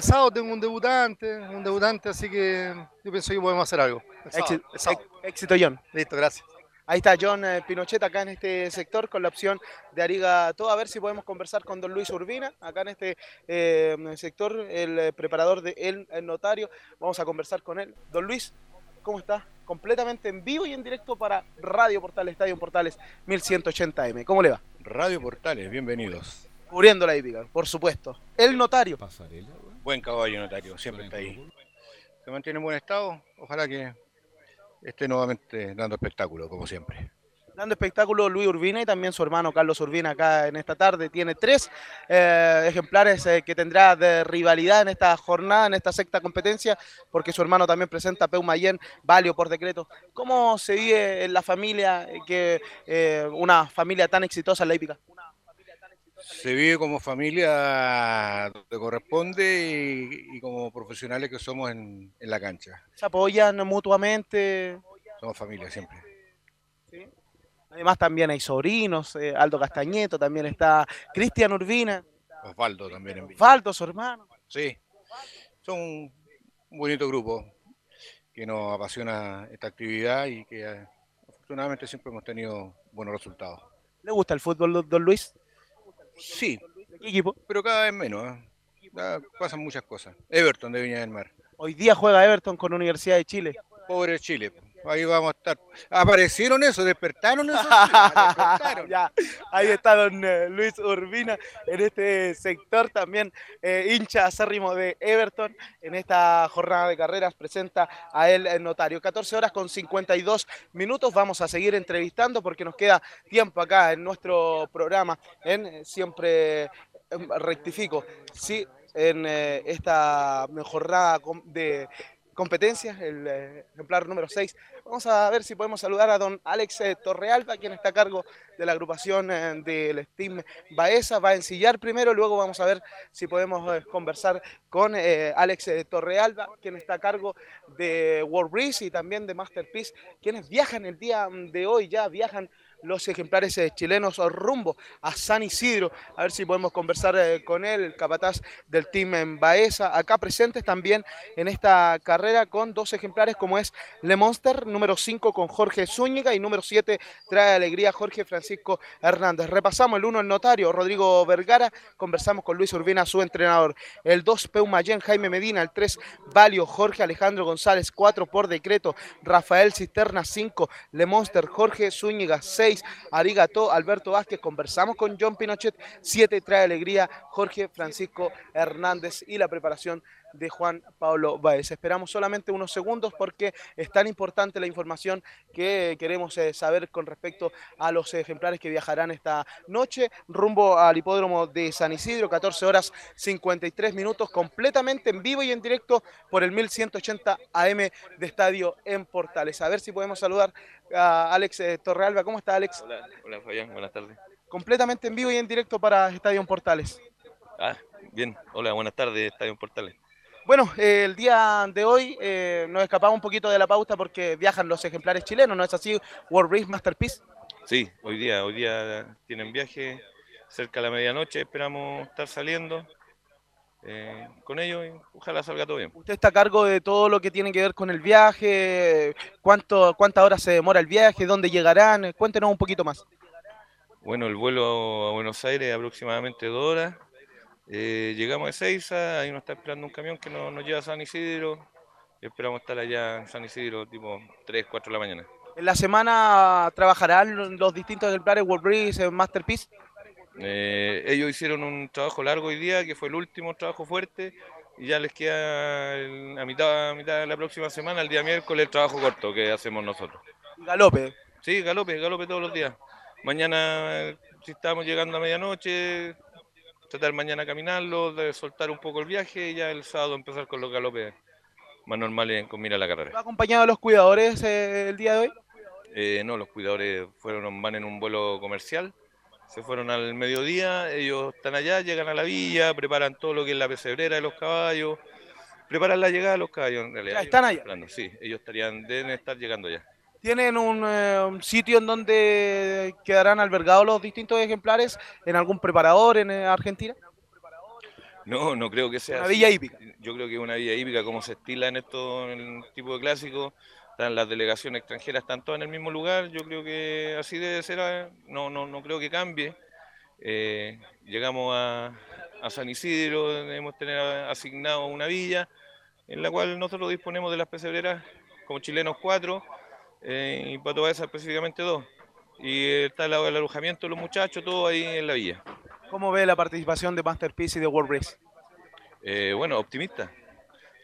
Sábado tengo un debutante, un debutante, así que yo pienso que podemos hacer algo. El sábado, Éxito, el sábado. éxito, John. Listo, gracias. Ahí está John eh, Pinochet acá en este sector con la opción de Arigato. A ver si podemos conversar con don Luis Urbina, acá en este eh, sector, el eh, preparador de el, el notario. Vamos a conversar con él. Don Luis, ¿cómo está? Completamente en vivo y en directo para Radio Portales, Estadio Portales 1180M. ¿Cómo le va? Radio Portales, bienvenidos. Cubriendo la hípica, por supuesto. El notario. Buen caballo notario, siempre está ahí. Se mantiene en buen estado, ojalá que esté nuevamente dando espectáculo, como siempre. Dando espectáculo Luis Urbina y también su hermano Carlos Urbina acá en esta tarde. Tiene tres eh, ejemplares eh, que tendrá de rivalidad en esta jornada, en esta sexta competencia, porque su hermano también presenta Peumayén, Valio por decreto. ¿Cómo se vive en la familia, que eh, una familia tan exitosa en la hípica? Se vive como familia donde corresponde y, y como profesionales que somos en, en la cancha. ¿Se apoyan mutuamente? Somos familia siempre. Además también hay sobrinos, eh, Aldo Castañeto, también está Cristian Urbina, Osvaldo también en vivo. Faldo, su hermano. Sí, son un bonito grupo que nos apasiona esta actividad y que eh, afortunadamente siempre hemos tenido buenos resultados. ¿Le gusta el fútbol, don Luis? Sí, ¿De qué equipo? pero cada vez menos. ¿eh? Pasan muchas cosas. Everton de Viña del Mar. Hoy día juega Everton con Universidad de Chile. Pobre Chile. Ahí vamos a estar. ¿Aparecieron eso? ¿Despertaron eso? Despertaron. ya, ahí está don eh, Luis Urbina en este sector también eh, hincha acérrimo de Everton en esta jornada de carreras presenta a él el notario 14 horas con 52 minutos vamos a seguir entrevistando porque nos queda tiempo acá en nuestro programa en eh, siempre eh, rectifico sí en eh, esta jornada de competencias, el eh, ejemplar número 6. Vamos a ver si podemos saludar a don Alex eh, Torrealba, quien está a cargo de la agrupación eh, del Steam Baeza. Va a ensillar primero, luego vamos a ver si podemos conversar con Alex Torrealba, quien está a cargo de World Breeze y también de Masterpiece, quienes viajan el día mm, de hoy, ya viajan los ejemplares eh, chilenos rumbo a San Isidro. A ver si podemos conversar eh, con él, el capataz del team en Baeza. Acá presentes también en esta carrera con dos ejemplares como es Le Monster, número 5 con Jorge Zúñiga y número 7 trae alegría Jorge Francisco Hernández. Repasamos el 1 el notario Rodrigo Vergara, conversamos con Luis Urbina, su entrenador. El 2 Peumayén Jaime Medina, el 3 Valio Jorge Alejandro González, 4 por decreto Rafael Cisterna, 5 Le Monster Jorge Zúñiga, 6 Arigato Alberto Vázquez, conversamos con John Pinochet, 7 trae alegría Jorge Francisco Hernández y la preparación de Juan Pablo Baez. Esperamos solamente unos segundos porque es tan importante la información que queremos eh, saber con respecto a los ejemplares que viajarán esta noche rumbo al hipódromo de San Isidro, 14 horas 53 minutos, completamente en vivo y en directo por el 1180 AM de Estadio en Portales. A ver si podemos saludar a Alex eh, Torrealba. ¿Cómo está Alex? Hola, hola Fabián, buenas tardes. Completamente en vivo y en directo para Estadio en Portales. Ah, bien, hola, buenas tardes, Estadio Portales. Bueno, eh, el día de hoy eh, nos escapamos un poquito de la pauta porque viajan los ejemplares chilenos, ¿no es así? World Race Masterpiece. Sí, hoy día, hoy día tienen viaje cerca de la medianoche, esperamos estar saliendo eh, con ellos y ojalá salga todo bien. Usted está a cargo de todo lo que tiene que ver con el viaje, cuánto, cuántas horas se demora el viaje, dónde llegarán, cuéntenos un poquito más. Bueno, el vuelo a Buenos Aires aproximadamente dos horas. Eh, llegamos a Ezeiza, ahí nos está esperando un camión que nos, nos lleva a San Isidro. Esperamos estar allá en San Isidro tipo 3, 4 de la mañana. En la semana trabajarán los distintos ejemplares World Race eh, Masterpiece. Eh, ellos hicieron un trabajo largo hoy día, que fue el último trabajo fuerte, y ya les queda el- a mitad, a mitad de la próxima semana, el día miércoles, el trabajo corto que hacemos nosotros. Galope. Sí, galope, galope todos los días. Mañana, si estamos llegando a medianoche, tratar mañana caminarlo, de soltar un poco el viaje y ya el sábado empezar con los galopes más normales con mira a la carrera. ¿Va acompañado de los cuidadores eh, el día de hoy? Eh, no, los cuidadores fueron, van en un vuelo comercial, se fueron al mediodía, ellos están allá, llegan a la villa, preparan todo lo que es la pesebrera de los caballos, preparan la llegada de los caballos en realidad. Ya están allá. Sí, ellos estarían, deben estar llegando ya. ¿Tienen un, eh, un sitio en donde quedarán albergados los distintos ejemplares? ¿En algún preparador en eh, Argentina? No, no creo que sea Una villa hípica. Yo creo que es una villa hípica como se estila en estos tipo de clásicos. están las delegaciones extranjeras, están todas en el mismo lugar, yo creo que así debe ser, eh, no, no, no creo que cambie. Eh, llegamos a, a San Isidro, debemos tener asignado una villa en la cual nosotros disponemos de las pesebreras como chilenos cuatro eh, y Pato Baeza específicamente dos. Y está el, el alojamiento de los muchachos, todo ahí en la villa. ¿Cómo ve la participación de Masterpiece y de World Race? Eh, bueno, optimista.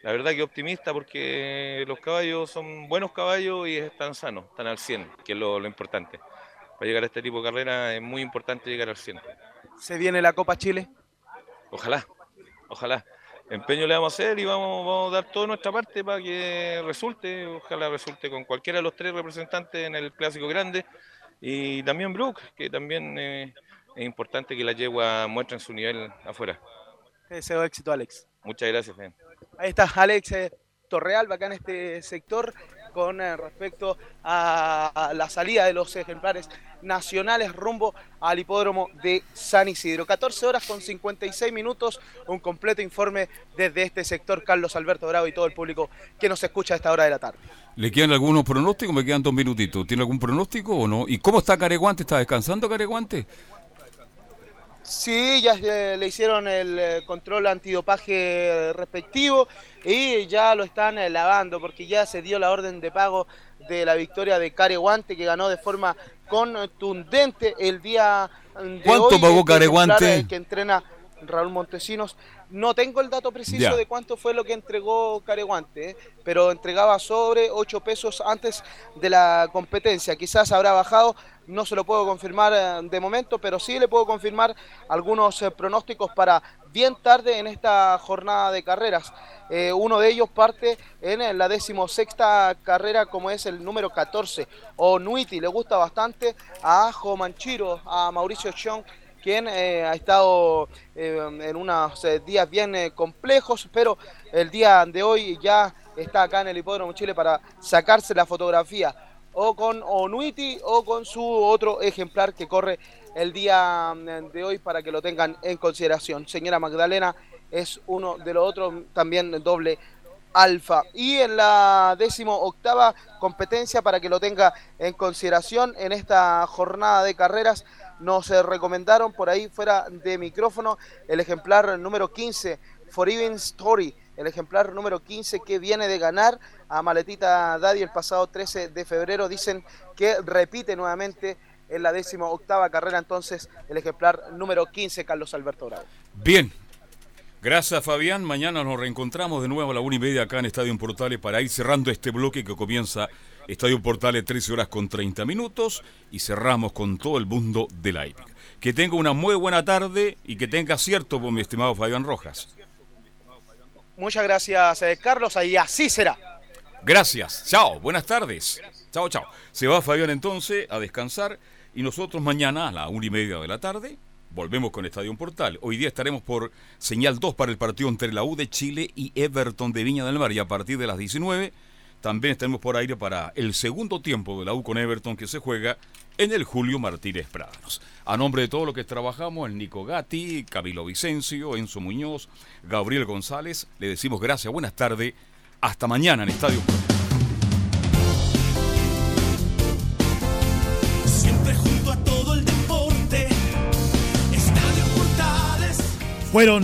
La verdad que optimista porque los caballos son buenos caballos y están sanos, están al 100, que es lo, lo importante. Para llegar a este tipo de carrera es muy importante llegar al 100. ¿Se viene la Copa Chile? Ojalá, ojalá. Empeño le vamos a hacer y vamos, vamos a dar toda nuestra parte para que resulte. Ojalá resulte con cualquiera de los tres representantes en el Clásico Grande. Y también Brook, que también eh, es importante que la yegua muestren su nivel afuera. Te deseo éxito, Alex. Muchas gracias, Fen. Ahí está Alex eh, Torreal, acá en este sector, con eh, respecto a, la salida de los ejemplares nacionales rumbo al hipódromo de San Isidro. 14 horas con 56 minutos, un completo informe desde este sector, Carlos Alberto Bravo y todo el público que nos escucha a esta hora de la tarde. ¿Le quedan algunos pronósticos? Me quedan dos minutitos. ¿Tiene algún pronóstico o no? ¿Y cómo está Careguante? ¿Está descansando Careguante? Sí, ya le hicieron el eh, control antidopaje respectivo y ya lo están eh, lavando porque ya se dio la orden de pago de la victoria de Careguante que ganó de forma contundente el día de ¿Cuánto hoy, pagó Careguante? eh, que entrena Raúl Montesinos. No tengo el dato preciso de cuánto fue lo que entregó Careguante, eh, pero entregaba sobre 8 pesos antes de la competencia. Quizás habrá bajado, no se lo puedo confirmar eh, de momento, pero sí le puedo confirmar algunos eh, pronósticos para bien tarde en esta jornada de carreras. Eh, uno de ellos parte en la decimosexta carrera, como es el número 14. Onuiti le gusta bastante a Ajo Manchiro, a Mauricio Chong, quien eh, ha estado eh, en unos eh, días bien complejos, pero el día de hoy ya está acá en el Hipódromo Chile para sacarse la fotografía o con Onuiti o con su otro ejemplar que corre el día mm, de hoy para que lo tengan en consideración. Señora Magdalena es uno de los otros también doble alfa. Y en la décimo octava competencia para que lo tenga en consideración en esta jornada de carreras nos eh, recomendaron por ahí fuera de micrófono el ejemplar número 15, For Even Story, el ejemplar número 15 que viene de ganar a Maletita Daddy el pasado 13 de febrero. Dicen que repite nuevamente en la décimo octava carrera entonces el ejemplar número 15, Carlos Alberto Bravo. Bien. Gracias, Fabián. Mañana nos reencontramos de nuevo a la una y media acá en Estadio Portales para ir cerrando este bloque que comienza Estadio Portales 13 horas con 30 minutos y cerramos con todo el mundo de la hípica. Que tenga una muy buena tarde y que tenga acierto por mi estimado Fabián Rojas. Muchas gracias, eh, Carlos, y así será. Gracias. Chao. Buenas tardes. Chao, chao. Se va Fabián entonces a descansar y nosotros mañana a la una y media de la tarde volvemos con Estadio Portal. Hoy día estaremos por señal 2 para el partido entre la U de Chile y Everton de Viña del Mar y a partir de las 19 también estaremos por aire para el segundo tiempo de la U con Everton que se juega en el Julio Martínez Prados. A nombre de todos los que trabajamos, el Nico Gatti, Camilo Vicencio, Enzo Muñoz, Gabriel González, le decimos gracias, buenas tardes, hasta mañana en Estadio Portal. Siempre junto a todo el deporte. Estadio Portales. Fueron